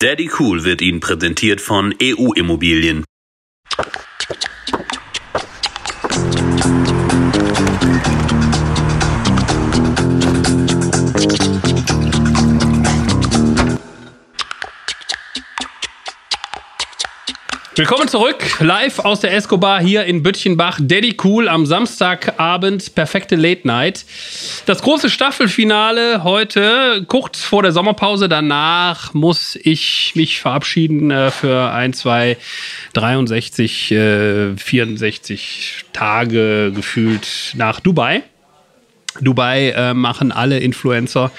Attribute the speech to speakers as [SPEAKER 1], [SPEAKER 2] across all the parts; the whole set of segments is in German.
[SPEAKER 1] Daddy Cool wird Ihnen präsentiert von EU Immobilien.
[SPEAKER 2] Willkommen zurück, live aus der Escobar hier in Büttchenbach. Daddy Cool am Samstagabend, perfekte Late Night. Das große Staffelfinale heute, kurz vor der Sommerpause. Danach muss ich mich verabschieden äh, für ein, zwei, 63, äh, 64 Tage gefühlt nach Dubai. Dubai äh, machen alle Influencer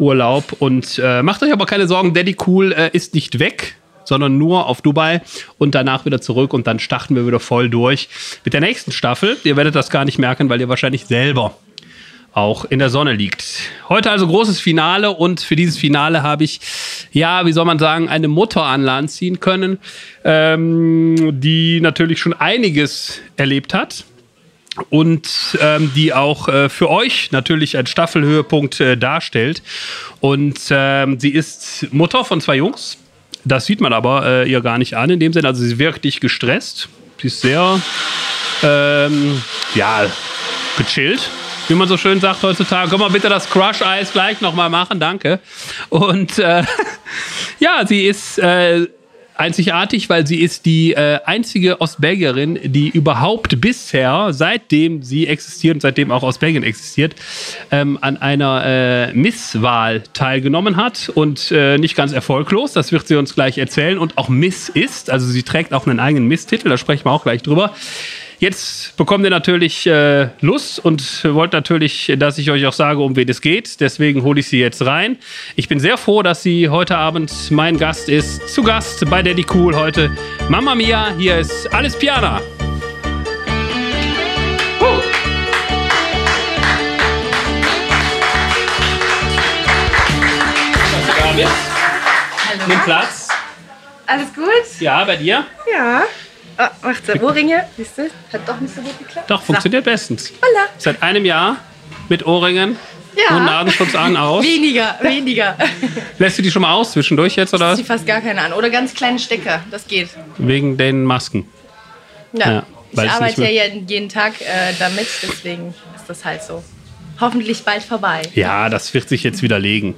[SPEAKER 2] Urlaub und äh, macht euch aber keine Sorgen, Daddy Cool äh, ist nicht weg sondern nur auf Dubai und danach wieder zurück und dann starten wir wieder voll durch mit der nächsten Staffel. Ihr werdet das gar nicht merken, weil ihr wahrscheinlich selber auch in der Sonne liegt. Heute also großes Finale und für dieses Finale habe ich, ja, wie soll man sagen, eine Mutter an Land ziehen können, ähm, die natürlich schon einiges erlebt hat und ähm, die auch äh, für euch natürlich einen Staffelhöhepunkt äh, darstellt. Und ähm, sie ist Mutter von zwei Jungs, das sieht man aber äh, ihr gar nicht an in dem Sinne. Also sie wirkt nicht gestresst. Sie ist sehr, ähm, ja, gechillt, wie man so schön sagt heutzutage. Können wir bitte das Crush-Eis gleich nochmal machen? Danke. Und äh, ja, sie ist äh, einzigartig, weil sie ist die äh, einzige Ostbelgierin, die überhaupt bisher, seitdem sie existiert und seitdem auch Ostbelgien existiert, ähm, an einer äh, Misswahl teilgenommen hat und äh, nicht ganz erfolglos. Das wird sie uns gleich erzählen und auch Miss ist. Also sie trägt auch einen eigenen Miss-Titel, da sprechen wir auch gleich drüber. Jetzt bekommt ihr natürlich äh, Lust und wollt natürlich, dass ich euch auch sage, um wen es geht. Deswegen hole ich sie jetzt rein. Ich bin sehr froh, dass sie heute Abend mein Gast ist. Zu Gast bei Daddy Cool heute. Mama Mia, hier ist Alles Piana.
[SPEAKER 3] Hallo.
[SPEAKER 2] Nimm Platz.
[SPEAKER 3] Alles gut?
[SPEAKER 2] Ja, bei dir?
[SPEAKER 3] Ja. Oh, macht der Ohrringe? Siehst du? Hat doch nicht so gut geklappt.
[SPEAKER 2] Doch, funktioniert bestens.
[SPEAKER 3] Holla.
[SPEAKER 2] Seit einem Jahr mit Ohrringen
[SPEAKER 3] Ja.
[SPEAKER 2] und Nasenschutz an aus.
[SPEAKER 3] Weniger, weniger.
[SPEAKER 2] Lässt du die schon mal aus zwischendurch jetzt oder
[SPEAKER 3] Ich fast gar keine an. Oder ganz kleine Stecker. Das geht.
[SPEAKER 2] wegen den Masken?
[SPEAKER 3] Ja.
[SPEAKER 2] Ja,
[SPEAKER 3] ich arbeite ja jeden Tag äh, damit, deswegen ist das halt so. Hoffentlich bald vorbei.
[SPEAKER 2] Ja, das wird sich jetzt widerlegen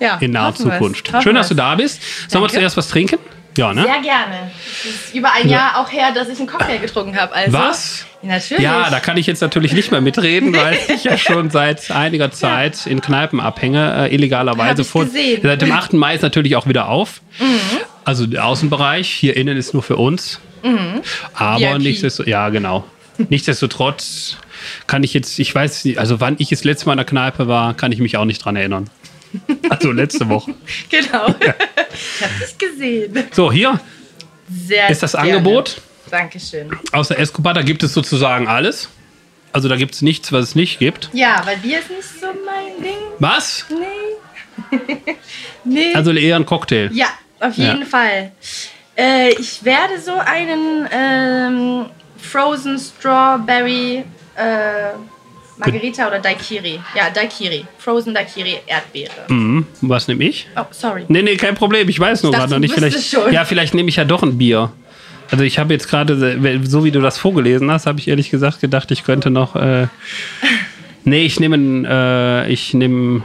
[SPEAKER 3] Ja,
[SPEAKER 2] in naher. Zukunft. Schön, dass du da bist. Sollen wir zuerst was trinken? Ja, ne?
[SPEAKER 3] Sehr gerne. Es ist über ein Jahr auch her, dass ich einen Cocktail getrunken habe. Also,
[SPEAKER 2] Was?
[SPEAKER 3] Natürlich.
[SPEAKER 2] Ja, da kann ich jetzt natürlich nicht mehr mitreden, weil ich ja schon seit einiger Zeit in Kneipen abhänge, äh, illegalerweise.
[SPEAKER 3] Gesehen.
[SPEAKER 2] Seit dem 8. Mai ist natürlich auch wieder auf.
[SPEAKER 3] Mhm.
[SPEAKER 2] Also der Außenbereich, hier innen ist nur für uns. Aber
[SPEAKER 3] VIP.
[SPEAKER 2] nichtsdestotrotz, ja, genau. Nichtsdestotrotz kann ich jetzt, ich weiß nicht, also wann ich das letzte Mal in der Kneipe war, kann ich mich auch nicht dran erinnern. Also letzte Woche.
[SPEAKER 3] Genau. Ich habe dich gesehen.
[SPEAKER 2] So, hier
[SPEAKER 3] Sehr
[SPEAKER 2] ist das
[SPEAKER 3] gerne.
[SPEAKER 2] Angebot.
[SPEAKER 3] Dankeschön.
[SPEAKER 2] Aus der Escobar, da gibt es sozusagen alles. Also da gibt es nichts, was es nicht gibt.
[SPEAKER 3] Ja, weil Bier ist nicht so mein Ding.
[SPEAKER 2] Was?
[SPEAKER 3] Nee. nee.
[SPEAKER 2] Also eher ein Cocktail.
[SPEAKER 3] ja, auf jeden
[SPEAKER 2] Ja.
[SPEAKER 3] Fall. Äh, ich werde so einen ähm, Frozen Strawberry äh, Margarita oder Daiquiri. Ja, Daiquiri. Frozen Daiquiri Erdbeere.
[SPEAKER 2] Mhm. Was nehme ich?
[SPEAKER 3] Oh, sorry.
[SPEAKER 2] Nee, nee, kein Problem. Ich weiß nur gerade noch nicht. Vielleicht,
[SPEAKER 3] schon.
[SPEAKER 2] Ja, vielleicht nehme ich ja doch ein Bier. Also ich habe jetzt gerade, so wie du das vorgelesen hast, habe ich ehrlich gesagt gedacht, ich könnte noch. Äh, nee, ich nehme ein, äh, ich nehme,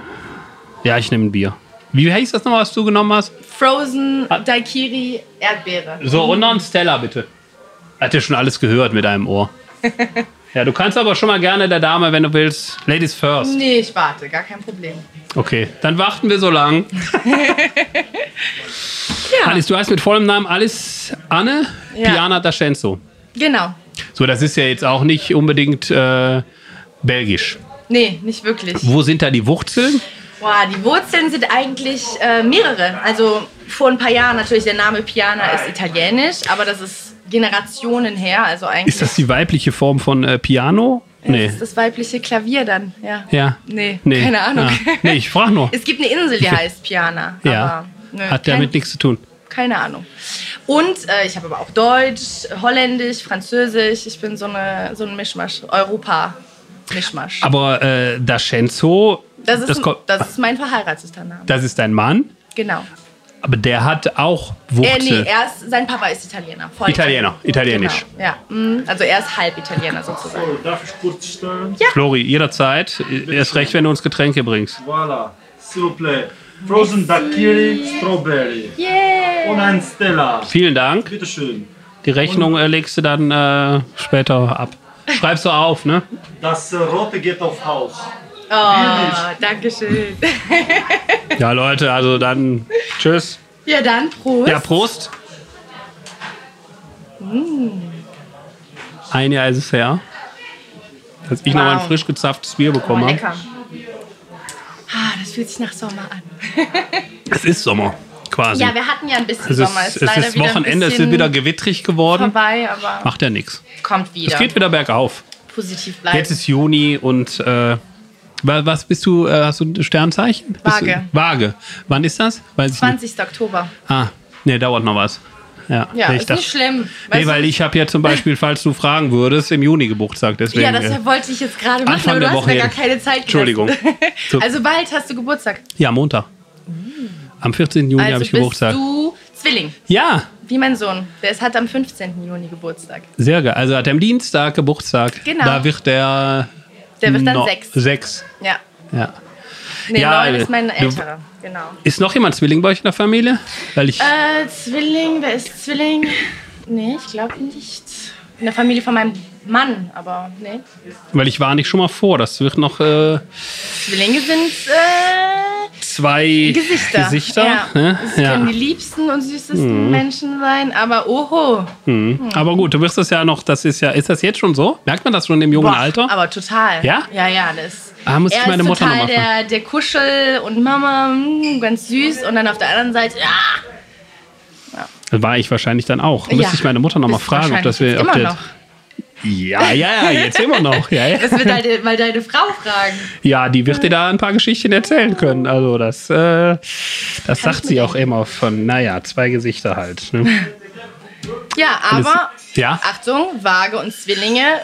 [SPEAKER 2] ja, ich nehme ein Bier. Wie heißt das nochmal, was du genommen hast?
[SPEAKER 3] Frozen Daiquiri Erdbeere.
[SPEAKER 2] So, und noch ein Stella, bitte. Hat ja schon alles gehört mit einem Ohr. Ja, du kannst aber schon mal gerne der Dame, wenn du willst. Ladies first.
[SPEAKER 3] Nee, ich warte, gar kein Problem.
[SPEAKER 2] Okay, dann warten wir so lang.
[SPEAKER 3] Ja,
[SPEAKER 2] Alice, du heißt mit vollem Namen Alice Anne
[SPEAKER 3] Ja.
[SPEAKER 2] Piana D'Ascenso.
[SPEAKER 3] genau.
[SPEAKER 2] So, das ist ja jetzt auch nicht unbedingt äh, belgisch.
[SPEAKER 3] Nee, nicht wirklich.
[SPEAKER 2] Wo sind da die Wurzeln?
[SPEAKER 3] Boah, die Wurzeln sind eigentlich äh, mehrere. Also vor ein paar Jahren natürlich, der Name Piana ist italienisch, aber das ist Generationen her. Also eigentlich
[SPEAKER 2] Ist das die weibliche Form von äh, Piano? Nee.
[SPEAKER 3] ist das weibliche Klavier dann. Ja.
[SPEAKER 2] Ja.
[SPEAKER 3] Nee,
[SPEAKER 2] Nee.
[SPEAKER 3] keine Ahnung.
[SPEAKER 2] Ah. Nee, ich frage nur.
[SPEAKER 3] Es gibt eine Insel, die heißt Piana.
[SPEAKER 2] Ja.
[SPEAKER 3] Aber, nö,
[SPEAKER 2] Hat
[SPEAKER 3] kein-
[SPEAKER 2] damit nichts zu tun.
[SPEAKER 3] Keine Ahnung. Und äh, ich habe aber auch Deutsch, Holländisch, Französisch. Ich bin so, eine, so ein Mischmasch. Europa-Mischmasch.
[SPEAKER 2] Aber äh, D'Ascenso,
[SPEAKER 3] Das ist,
[SPEAKER 2] das,
[SPEAKER 3] das ist mein verheiratester Name.
[SPEAKER 2] das ist dein Mann.
[SPEAKER 3] genau.
[SPEAKER 2] Aber der hat auch
[SPEAKER 3] Äh,
[SPEAKER 2] Wurzel.
[SPEAKER 3] nee, er ist, sein Papa ist Italiener. Voll
[SPEAKER 2] Italiener, italienisch.
[SPEAKER 3] Genau, ja. Mhm. Also er ist halb Italiener sozusagen.
[SPEAKER 4] So, darf ich kurz stellen?
[SPEAKER 2] Flori, jederzeit. Erst recht, wenn du uns Getränke bringst.
[SPEAKER 4] Voilà, s'il vous plaît. Frozen Daiquiri, Strawberry.
[SPEAKER 3] Yeah!
[SPEAKER 4] Und ein Stella.
[SPEAKER 2] Vielen Dank.
[SPEAKER 4] Bitteschön.
[SPEAKER 2] Die Rechnung äh, legst du dann äh, später ab. Schreibst du auf, ne?
[SPEAKER 4] Das äh, Rote geht auf Haus.
[SPEAKER 3] Oh, danke schön.
[SPEAKER 2] Ja, Leute, also dann tschüss.
[SPEAKER 3] Ja, dann Prost.
[SPEAKER 2] Ja, Prost. Ein Jahr ist es her, dass ich
[SPEAKER 3] Wow.
[SPEAKER 2] ein frisch gezapftes Bier
[SPEAKER 3] oh,
[SPEAKER 2] bekommen habe.
[SPEAKER 3] lecker. Ah, das fühlt sich nach Sommer an.
[SPEAKER 2] Es ist Sommer, quasi.
[SPEAKER 3] Ja, wir hatten ja ein bisschen
[SPEAKER 2] es
[SPEAKER 3] Sommer.
[SPEAKER 2] ist, es ist
[SPEAKER 3] wieder ein
[SPEAKER 2] Wochenende, es ist wieder gewittrig geworden.
[SPEAKER 3] vorbei, aber
[SPEAKER 2] Macht ja nichts.
[SPEAKER 3] kommt wieder.
[SPEAKER 2] Es geht wieder bergauf.
[SPEAKER 3] Positiv bleiben.
[SPEAKER 2] Jetzt ist Juni und äh, was bist du? Äh, hast du ein Sternzeichen?
[SPEAKER 3] Waage.
[SPEAKER 2] Waage. Wann ist das? Weiß ich nicht.
[SPEAKER 3] 20. Oktober.
[SPEAKER 2] Ah, nee, dauert noch was. Ja,
[SPEAKER 3] Ja, ist
[SPEAKER 2] dachte-
[SPEAKER 3] nicht schlimm.
[SPEAKER 2] Nee, weil ich habe ja zum Beispiel, falls du fragen würdest, im Juni Geburtstag. Deswegen,
[SPEAKER 3] Ja, das
[SPEAKER 2] äh,
[SPEAKER 3] wollte ich jetzt gerade machen,
[SPEAKER 2] Anfang
[SPEAKER 3] aber du
[SPEAKER 2] der
[SPEAKER 3] hast
[SPEAKER 2] Woche
[SPEAKER 3] mir gar keine Zeit
[SPEAKER 2] Entschuldigung.
[SPEAKER 3] Also bald hast du Geburtstag.
[SPEAKER 2] ja, Montag. Am 14. Juni
[SPEAKER 3] Also
[SPEAKER 2] habe ich
[SPEAKER 3] bist
[SPEAKER 2] Geburtstag.
[SPEAKER 3] du Zwilling,
[SPEAKER 2] Ja,
[SPEAKER 3] wie mein Sohn. Der ist, hat am 15. Juni Geburtstag.
[SPEAKER 2] sehr geil. Also hat er am Dienstag Geburtstag.
[SPEAKER 3] Genau.
[SPEAKER 2] Da wird der.
[SPEAKER 3] Der wird dann
[SPEAKER 2] no-
[SPEAKER 3] sechs.
[SPEAKER 2] Sechs.
[SPEAKER 3] Ja.
[SPEAKER 2] Ja.
[SPEAKER 3] Nee,
[SPEAKER 2] Ja,
[SPEAKER 3] neun
[SPEAKER 2] äh,
[SPEAKER 3] ist mein
[SPEAKER 2] du-
[SPEAKER 3] älterer. Genau.
[SPEAKER 2] Ist noch jemand Zwilling bei euch in der Familie? Weil ich.
[SPEAKER 3] Äh, Zwilling, wer ist Zwilling? Nee, ich glaube nicht. In der Familie von meinem Mann, aber nee.
[SPEAKER 2] Weil ich war nicht schon mal vor. Das wird noch äh,
[SPEAKER 3] Zwillinge sind äh,
[SPEAKER 2] zwei
[SPEAKER 3] Gesichter.
[SPEAKER 2] Gesichter.
[SPEAKER 3] Ja.
[SPEAKER 2] ne?
[SPEAKER 3] Das
[SPEAKER 2] Ja.
[SPEAKER 3] können die liebsten und süßesten Menschen sein, aber oho.
[SPEAKER 2] Mhm. Aber gut, du wirst das ja noch, das ist ja, ist das jetzt schon so? Merkt man das schon im jungen
[SPEAKER 3] Boah,
[SPEAKER 2] Alter?
[SPEAKER 3] Aber total.
[SPEAKER 2] Ja?
[SPEAKER 3] Ja, ja, das.
[SPEAKER 2] Ah, muss ich meine Mutter
[SPEAKER 3] total
[SPEAKER 2] noch
[SPEAKER 3] der, der Kuschel und Mama, mm, ganz süß. Und dann auf der anderen Seite, ja,
[SPEAKER 2] War ich wahrscheinlich dann auch. Müsste
[SPEAKER 3] Ja.
[SPEAKER 2] ich meine Mutter noch mal
[SPEAKER 3] Bist
[SPEAKER 2] fragen, ob das wir. Ob der. Ja, ja, ja, jetzt immer noch. Ja, ja.
[SPEAKER 3] Das wird deine, mal deine Frau fragen.
[SPEAKER 2] ja, die wird dir da ein paar Geschichten erzählen können. Also das, äh, das sagt sie auch immer von, naja, zwei Gesichter halt. Ne?
[SPEAKER 3] Ja, aber
[SPEAKER 2] Ja?
[SPEAKER 3] Achtung, Waage und Zwillinge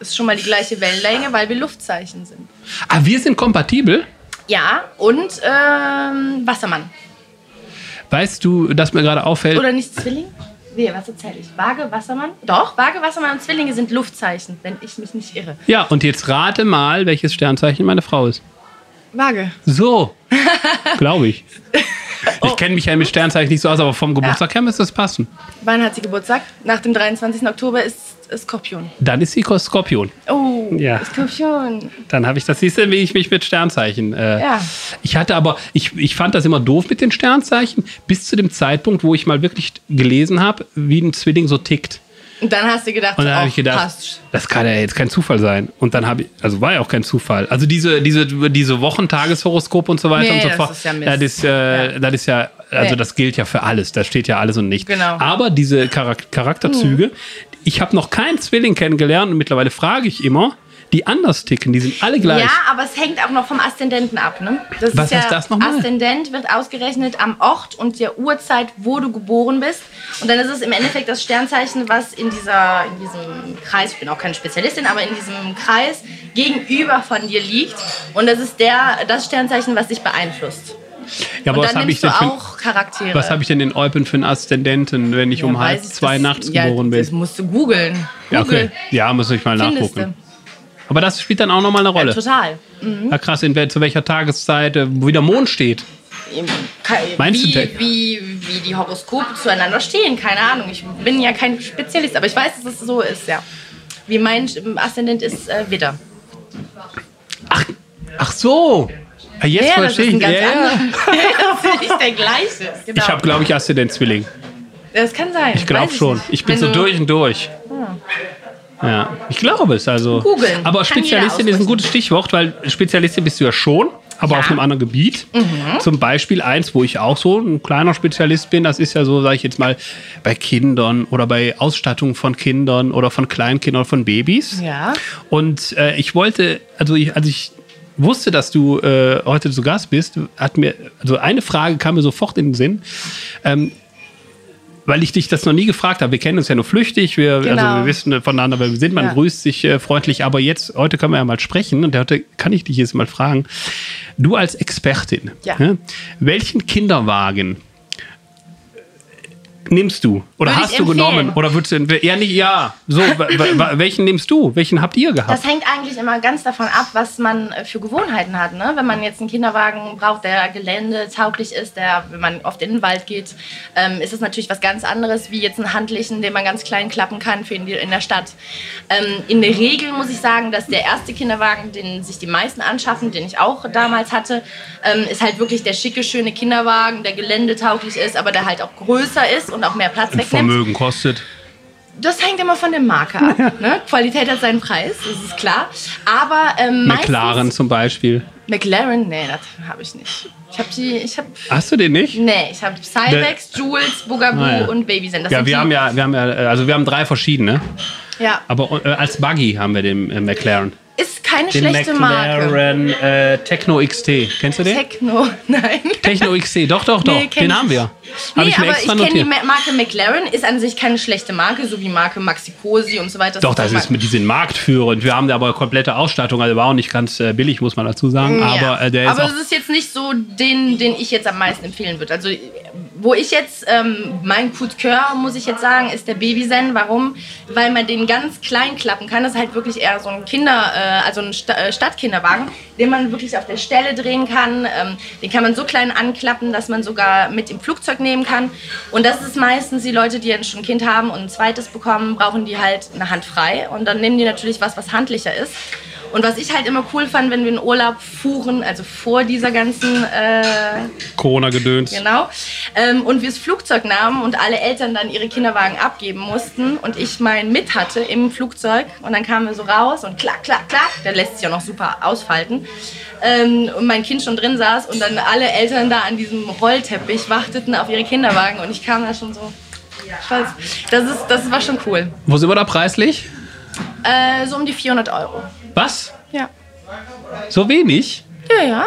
[SPEAKER 3] ist schon mal die gleiche Wellenlänge, weil wir Luftzeichen sind.
[SPEAKER 2] Ah, wir sind kompatibel.
[SPEAKER 3] Ja, und ähm, Wassermann.
[SPEAKER 2] Weißt du, dass mir gerade auffällt,
[SPEAKER 3] Oder nicht Zwilling? Nee, was erzähle ich? Waage, Wassermann? Doch, Waage, Wassermann und Zwillinge sind Luftzeichen, wenn ich mich nicht irre.
[SPEAKER 2] ja, und jetzt rate mal, welches Sternzeichen meine Frau ist.
[SPEAKER 3] Waage.
[SPEAKER 2] So, glaube ich.
[SPEAKER 3] Oh.
[SPEAKER 2] Ich kenne mich ja mit Sternzeichen nicht so aus, aber vom Geburtstag her müsste das passen.
[SPEAKER 3] Wann hat sie Geburtstag? Nach dem 23. Oktober ist ist Skorpion.
[SPEAKER 2] Dann ist sie Skorpion.
[SPEAKER 3] Oh,
[SPEAKER 2] Ja.
[SPEAKER 3] Skorpion.
[SPEAKER 2] Dann habe ich das. Siehst du, wie ich mich mit Sternzeichen. Äh,
[SPEAKER 3] Ja.
[SPEAKER 2] Ich hatte aber, ich, ich fand das immer doof mit den Sternzeichen, bis zu dem Zeitpunkt, wo ich mal wirklich gelesen habe, wie ein Zwilling so tickt.
[SPEAKER 3] Und dann hast du gedacht,
[SPEAKER 2] Und dann habe ich gedacht,
[SPEAKER 3] passt.
[SPEAKER 2] das kann ja jetzt kein Zufall sein. Und dann habe ich, also war ja auch kein Zufall. Also diese, diese, diese Wochentageshoroskop und so weiter
[SPEAKER 3] Nee,
[SPEAKER 2] und so
[SPEAKER 3] das
[SPEAKER 2] fort.
[SPEAKER 3] ist ja Mist.
[SPEAKER 2] das ist, äh,
[SPEAKER 3] Ja.
[SPEAKER 2] das ist ja, also
[SPEAKER 3] Nee.
[SPEAKER 2] das gilt ja für alles. Da steht ja alles und nichts.
[SPEAKER 3] Genau.
[SPEAKER 2] Aber diese Charak Charakterzüge, ich habe noch keinen Zwilling kennengelernt und mittlerweile frage ich immer, die anders ticken, die sind alle gleich.
[SPEAKER 3] Ja, aber es hängt auch noch vom Aszendenten ab. Ne? Das
[SPEAKER 2] Was
[SPEAKER 3] ist ja,
[SPEAKER 2] heißt das nochmal?
[SPEAKER 3] Aszendent wird ausgerechnet am Ort und der Uhrzeit, wo du geboren bist. Und dann ist es im Endeffekt das Sternzeichen, was in, dieser, in diesem Kreis, ich bin auch keine Spezialistin, aber in diesem Kreis gegenüber von dir liegt. Und das ist der, das Sternzeichen, was dich beeinflusst.
[SPEAKER 2] Ja, aber
[SPEAKER 3] und
[SPEAKER 2] was
[SPEAKER 3] dann
[SPEAKER 2] habe ich
[SPEAKER 3] nimmst du
[SPEAKER 2] denn für,
[SPEAKER 3] auch Charaktere.
[SPEAKER 2] was habe ich denn in Eupen für einen Aszendenten, wenn ich
[SPEAKER 3] Ja,
[SPEAKER 2] um halb
[SPEAKER 3] ich,
[SPEAKER 2] zwei
[SPEAKER 3] das-
[SPEAKER 2] nachts
[SPEAKER 3] ja,
[SPEAKER 2] geboren
[SPEAKER 3] Das
[SPEAKER 2] bin?
[SPEAKER 3] musst du googeln.
[SPEAKER 2] Ja, okay.
[SPEAKER 3] Google.
[SPEAKER 2] Ja, muss ich mal
[SPEAKER 3] Findest
[SPEAKER 2] nachgucken. Aber das spielt dann auch nochmal eine
[SPEAKER 3] Ja,
[SPEAKER 2] Rolle.
[SPEAKER 3] total.
[SPEAKER 2] Ja, krass, in zu welcher Tageszeit, äh, wo der Mond steht. Meinst du
[SPEAKER 3] wie,
[SPEAKER 2] denn?
[SPEAKER 3] wie, wie die Horoskope zueinander stehen, keine Ahnung. Ich bin ja kein Spezialist, aber ich weiß, dass es so ist, ja. Wie mein Aszendent ist äh, Widder.
[SPEAKER 2] Ach so. Ah, Jetzt
[SPEAKER 3] Ja, das
[SPEAKER 2] verstehe
[SPEAKER 3] ist
[SPEAKER 2] ich.
[SPEAKER 3] ein
[SPEAKER 2] Ja,
[SPEAKER 3] ganz
[SPEAKER 2] ja.
[SPEAKER 3] das ist nicht der gleiche. Genau.
[SPEAKER 2] Ich habe, glaube ich, Aszendent-Zwilling.
[SPEAKER 3] das kann sein.
[SPEAKER 2] Ich glaube schon. Ich bin
[SPEAKER 3] Wenn
[SPEAKER 2] so
[SPEAKER 3] du-
[SPEAKER 2] durch und durch. Ja, ich glaube es. Also.
[SPEAKER 3] Googeln.
[SPEAKER 2] Aber Spezialistin ist ein gutes Stichwort, weil Spezialistin bist du ja schon, aber
[SPEAKER 3] Ja. Mhm.
[SPEAKER 2] auf einem anderen Gebiet. Zum Beispiel eins, wo ich auch so ein kleiner Spezialist bin, das ist ja so, sage ich jetzt mal, bei Kindern oder bei Ausstattung von Kindern oder von Kleinkindern oder von Babys.
[SPEAKER 3] Ja.
[SPEAKER 2] Und äh, ich wollte, also ich, als ich wusste, dass du äh, heute zu Gast bist, hat mir, also eine Frage kam mir sofort in den Sinn. Ähm, weil ich dich das noch nie gefragt habe. Wir kennen uns ja nur flüchtig, wir, also
[SPEAKER 3] Genau.
[SPEAKER 2] wir wissen voneinander, wer wir sind, man
[SPEAKER 3] Ja.
[SPEAKER 2] grüßt sich äh, freundlich, aber jetzt, heute können wir ja mal sprechen und heute kann ich dich jetzt mal fragen. Du als Expertin,
[SPEAKER 3] Ja.
[SPEAKER 2] ne, welchen Kinderwagen nimmst du? Oder
[SPEAKER 3] Würde
[SPEAKER 2] hast du genommen? Oder würdest du, ja, nicht, ja. So, welchen nimmst du? Welchen habt ihr gehabt?
[SPEAKER 3] Das hängt eigentlich immer ganz davon ab, was man äh, für Gewohnheiten hat. Ne? Wenn man jetzt einen Kinderwagen braucht, der geländetauglich ist, der, wenn man oft in den Wald geht, ähm, ist es natürlich was ganz anderes, wie jetzt einen handlichen, den man ganz klein klappen kann für in, die, in der Stadt. Ähm, in der Regel muss ich sagen, dass der erste Kinderwagen, den sich die meisten anschaffen, den ich auch damals hatte, ähm, ist halt wirklich der schicke, schöne Kinderwagen, der geländetauglich ist, aber der halt auch größer ist und auch mehr Platz wegnimmt.
[SPEAKER 2] Vermögen kostet.
[SPEAKER 3] Das hängt immer von der Marke ab. Ne? Qualität hat seinen Preis, das ist klar. Aber ähm,
[SPEAKER 2] McLaren zum Beispiel.
[SPEAKER 3] McLaren, nee, das habe ich nicht. Ich habe die, ich habe,
[SPEAKER 2] Hast du den nicht?
[SPEAKER 3] nee, ich habe Cybex, Jules, Bugaboo
[SPEAKER 2] Ah, ja.
[SPEAKER 3] und Babyzen. Das
[SPEAKER 2] Ja, wir
[SPEAKER 3] die,
[SPEAKER 2] haben ja, wir haben ja, also wir haben drei verschiedene.
[SPEAKER 3] ja,
[SPEAKER 2] Aber äh, als Buggy haben wir den äh, McLaren.
[SPEAKER 3] Ist keine
[SPEAKER 2] Den
[SPEAKER 3] schlechte Marke.
[SPEAKER 2] McLaren äh, Techno XT. Kennst du den?
[SPEAKER 3] Techno, nein.
[SPEAKER 2] Techno XT, doch, doch, doch.
[SPEAKER 3] Nee,
[SPEAKER 2] den haben wir. Hab
[SPEAKER 3] Nee,
[SPEAKER 2] ich mir
[SPEAKER 3] aber
[SPEAKER 2] extra
[SPEAKER 3] ich kenne die Marke McLaren, ist an sich keine schlechte Marke, so wie Marke Maxi Cosi und so weiter.
[SPEAKER 2] Doch, das ist mit diesen Marktführern. Wir haben da aber komplette Ausstattung. Also war auch nicht ganz äh, billig, muss man dazu sagen. Aber äh, der ist
[SPEAKER 3] Aber es ist jetzt nicht so den, den ich jetzt am meisten empfehlen würde. Also wo ich jetzt, ähm, mein Coup de Coeur, muss ich jetzt sagen, ist der Babyzen. Warum? Weil man den ganz klein klappen kann. Das ist halt wirklich eher so ein Kinder, äh, also ein Sta äh, Stadtkinderwagen, den man wirklich auf der Stelle drehen kann. Ähm, den kann man so klein anklappen, dass man sogar mit im Flugzeug nehmen kann. Und das ist meistens die Leute, die jetzt schon ein Kind haben und ein zweites bekommen, brauchen die halt eine Hand frei. Und dann nehmen die natürlich was, was handlicher ist. Und was ich halt immer cool fand, wenn wir in Urlaub fuhren, also vor dieser ganzen, äh,
[SPEAKER 2] Corona-Gedöns.
[SPEAKER 3] genau, ähm, und wir das Flugzeug nahmen und alle Eltern dann ihre Kinderwagen abgeben mussten und ich meinen mit hatte im Flugzeug und dann kamen wir so raus und klack, klack, klack, der lässt sich auch noch super ausfalten ähm, und mein Kind schon drin saß und dann alle Eltern da an diesem Rollteppich warteten auf ihre Kinderwagen und ich kam da schon so, das, ist, das war schon cool.
[SPEAKER 2] Wo sind wir da preislich?
[SPEAKER 3] Äh, so um die 400 Euro.
[SPEAKER 2] Was?
[SPEAKER 3] Ja.
[SPEAKER 2] So wenig?
[SPEAKER 3] Ja, ja.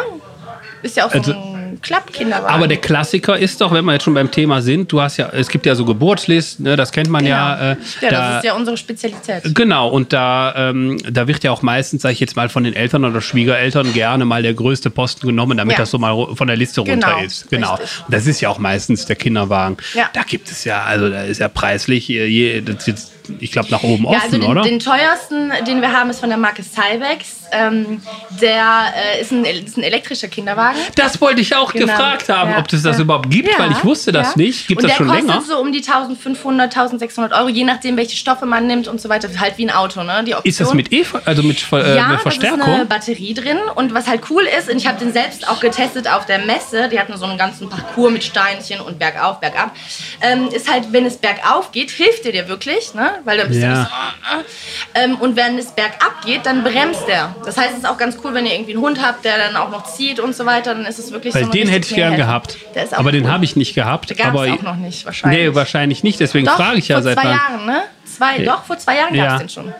[SPEAKER 3] Ist ja auch so
[SPEAKER 2] Also-
[SPEAKER 3] ein Klappkinderwagen.
[SPEAKER 2] Aber der Klassiker ist doch, wenn wir jetzt schon beim Thema sind, du hast ja, es gibt ja so Geburtslisten, ne, das kennt man ja. Äh,
[SPEAKER 3] Genau. ja,
[SPEAKER 2] da,
[SPEAKER 3] das ist ja unsere Spezialität.
[SPEAKER 2] Genau, und da, ähm, da wird ja auch meistens, sage ich jetzt mal, von den Eltern oder Schwiegereltern gerne mal der größte Posten genommen, damit
[SPEAKER 3] Ja.
[SPEAKER 2] das so mal von der Liste
[SPEAKER 3] Genau,
[SPEAKER 2] runter ist. Genau.
[SPEAKER 3] richtig.
[SPEAKER 2] Und das ist ja auch meistens der Kinderwagen.
[SPEAKER 3] Ja.
[SPEAKER 2] Da gibt es ja, also da ist ja preislich, äh, je, das jetzt, ich glaube, nach oben
[SPEAKER 3] Ja,
[SPEAKER 2] offen,
[SPEAKER 3] also den,
[SPEAKER 2] oder?
[SPEAKER 3] den teuersten, den wir haben, ist von der Marke Cybex. Ähm, der äh, ist, ein, ist ein elektrischer Kinderwagen.
[SPEAKER 2] das wollte ich auch
[SPEAKER 3] Genau.
[SPEAKER 2] gefragt haben,
[SPEAKER 3] Ja,
[SPEAKER 2] ob es das
[SPEAKER 3] ja.
[SPEAKER 2] überhaupt gibt,
[SPEAKER 3] Ja,
[SPEAKER 2] weil ich wusste das
[SPEAKER 3] ja.
[SPEAKER 2] nicht. Gibt
[SPEAKER 3] und
[SPEAKER 2] das schon
[SPEAKER 3] der kostet
[SPEAKER 2] länger?
[SPEAKER 3] so um die 1500, 1600 Euro, je nachdem, welche Stoffe man nimmt und so weiter. Halt wie ein Auto, ne? Die Option.
[SPEAKER 2] Ist das mit E, also mit, äh,
[SPEAKER 3] ja,
[SPEAKER 2] mit
[SPEAKER 3] da
[SPEAKER 2] Verstärkung?
[SPEAKER 3] ist eine Batterie drin und was halt cool ist, und ich habe den selbst auch getestet auf der Messe, die hatten so einen ganzen Parcours mit Steinchen und bergauf, bergab, ähm, ist halt, wenn es bergauf geht, hilft er dir wirklich, ne? weil dann bist
[SPEAKER 2] Ja.
[SPEAKER 3] du nicht so, äh, äh. ähm, und wenn es bergab geht, dann bremst er. Das heißt, es ist auch ganz cool, wenn ihr irgendwie einen Hund habt, der dann auch noch zieht und so weiter, dann ist es wirklich
[SPEAKER 2] Weil
[SPEAKER 3] so
[SPEAKER 2] den hätte ich gern
[SPEAKER 3] Hilfe.
[SPEAKER 2] gehabt.
[SPEAKER 3] Der ist auch
[SPEAKER 2] Aber den
[SPEAKER 3] cool.
[SPEAKER 2] habe ich nicht gehabt.
[SPEAKER 3] Der gab es auch noch nicht, wahrscheinlich.
[SPEAKER 2] Nee, wahrscheinlich nicht. Deswegen
[SPEAKER 3] Doch,
[SPEAKER 2] frage ich ja
[SPEAKER 3] vor
[SPEAKER 2] seit
[SPEAKER 3] zwei
[SPEAKER 2] wann.
[SPEAKER 3] Jahren, ne? Zwei, Doch, vor zwei Jahren
[SPEAKER 2] Ja.
[SPEAKER 3] gab es den schon.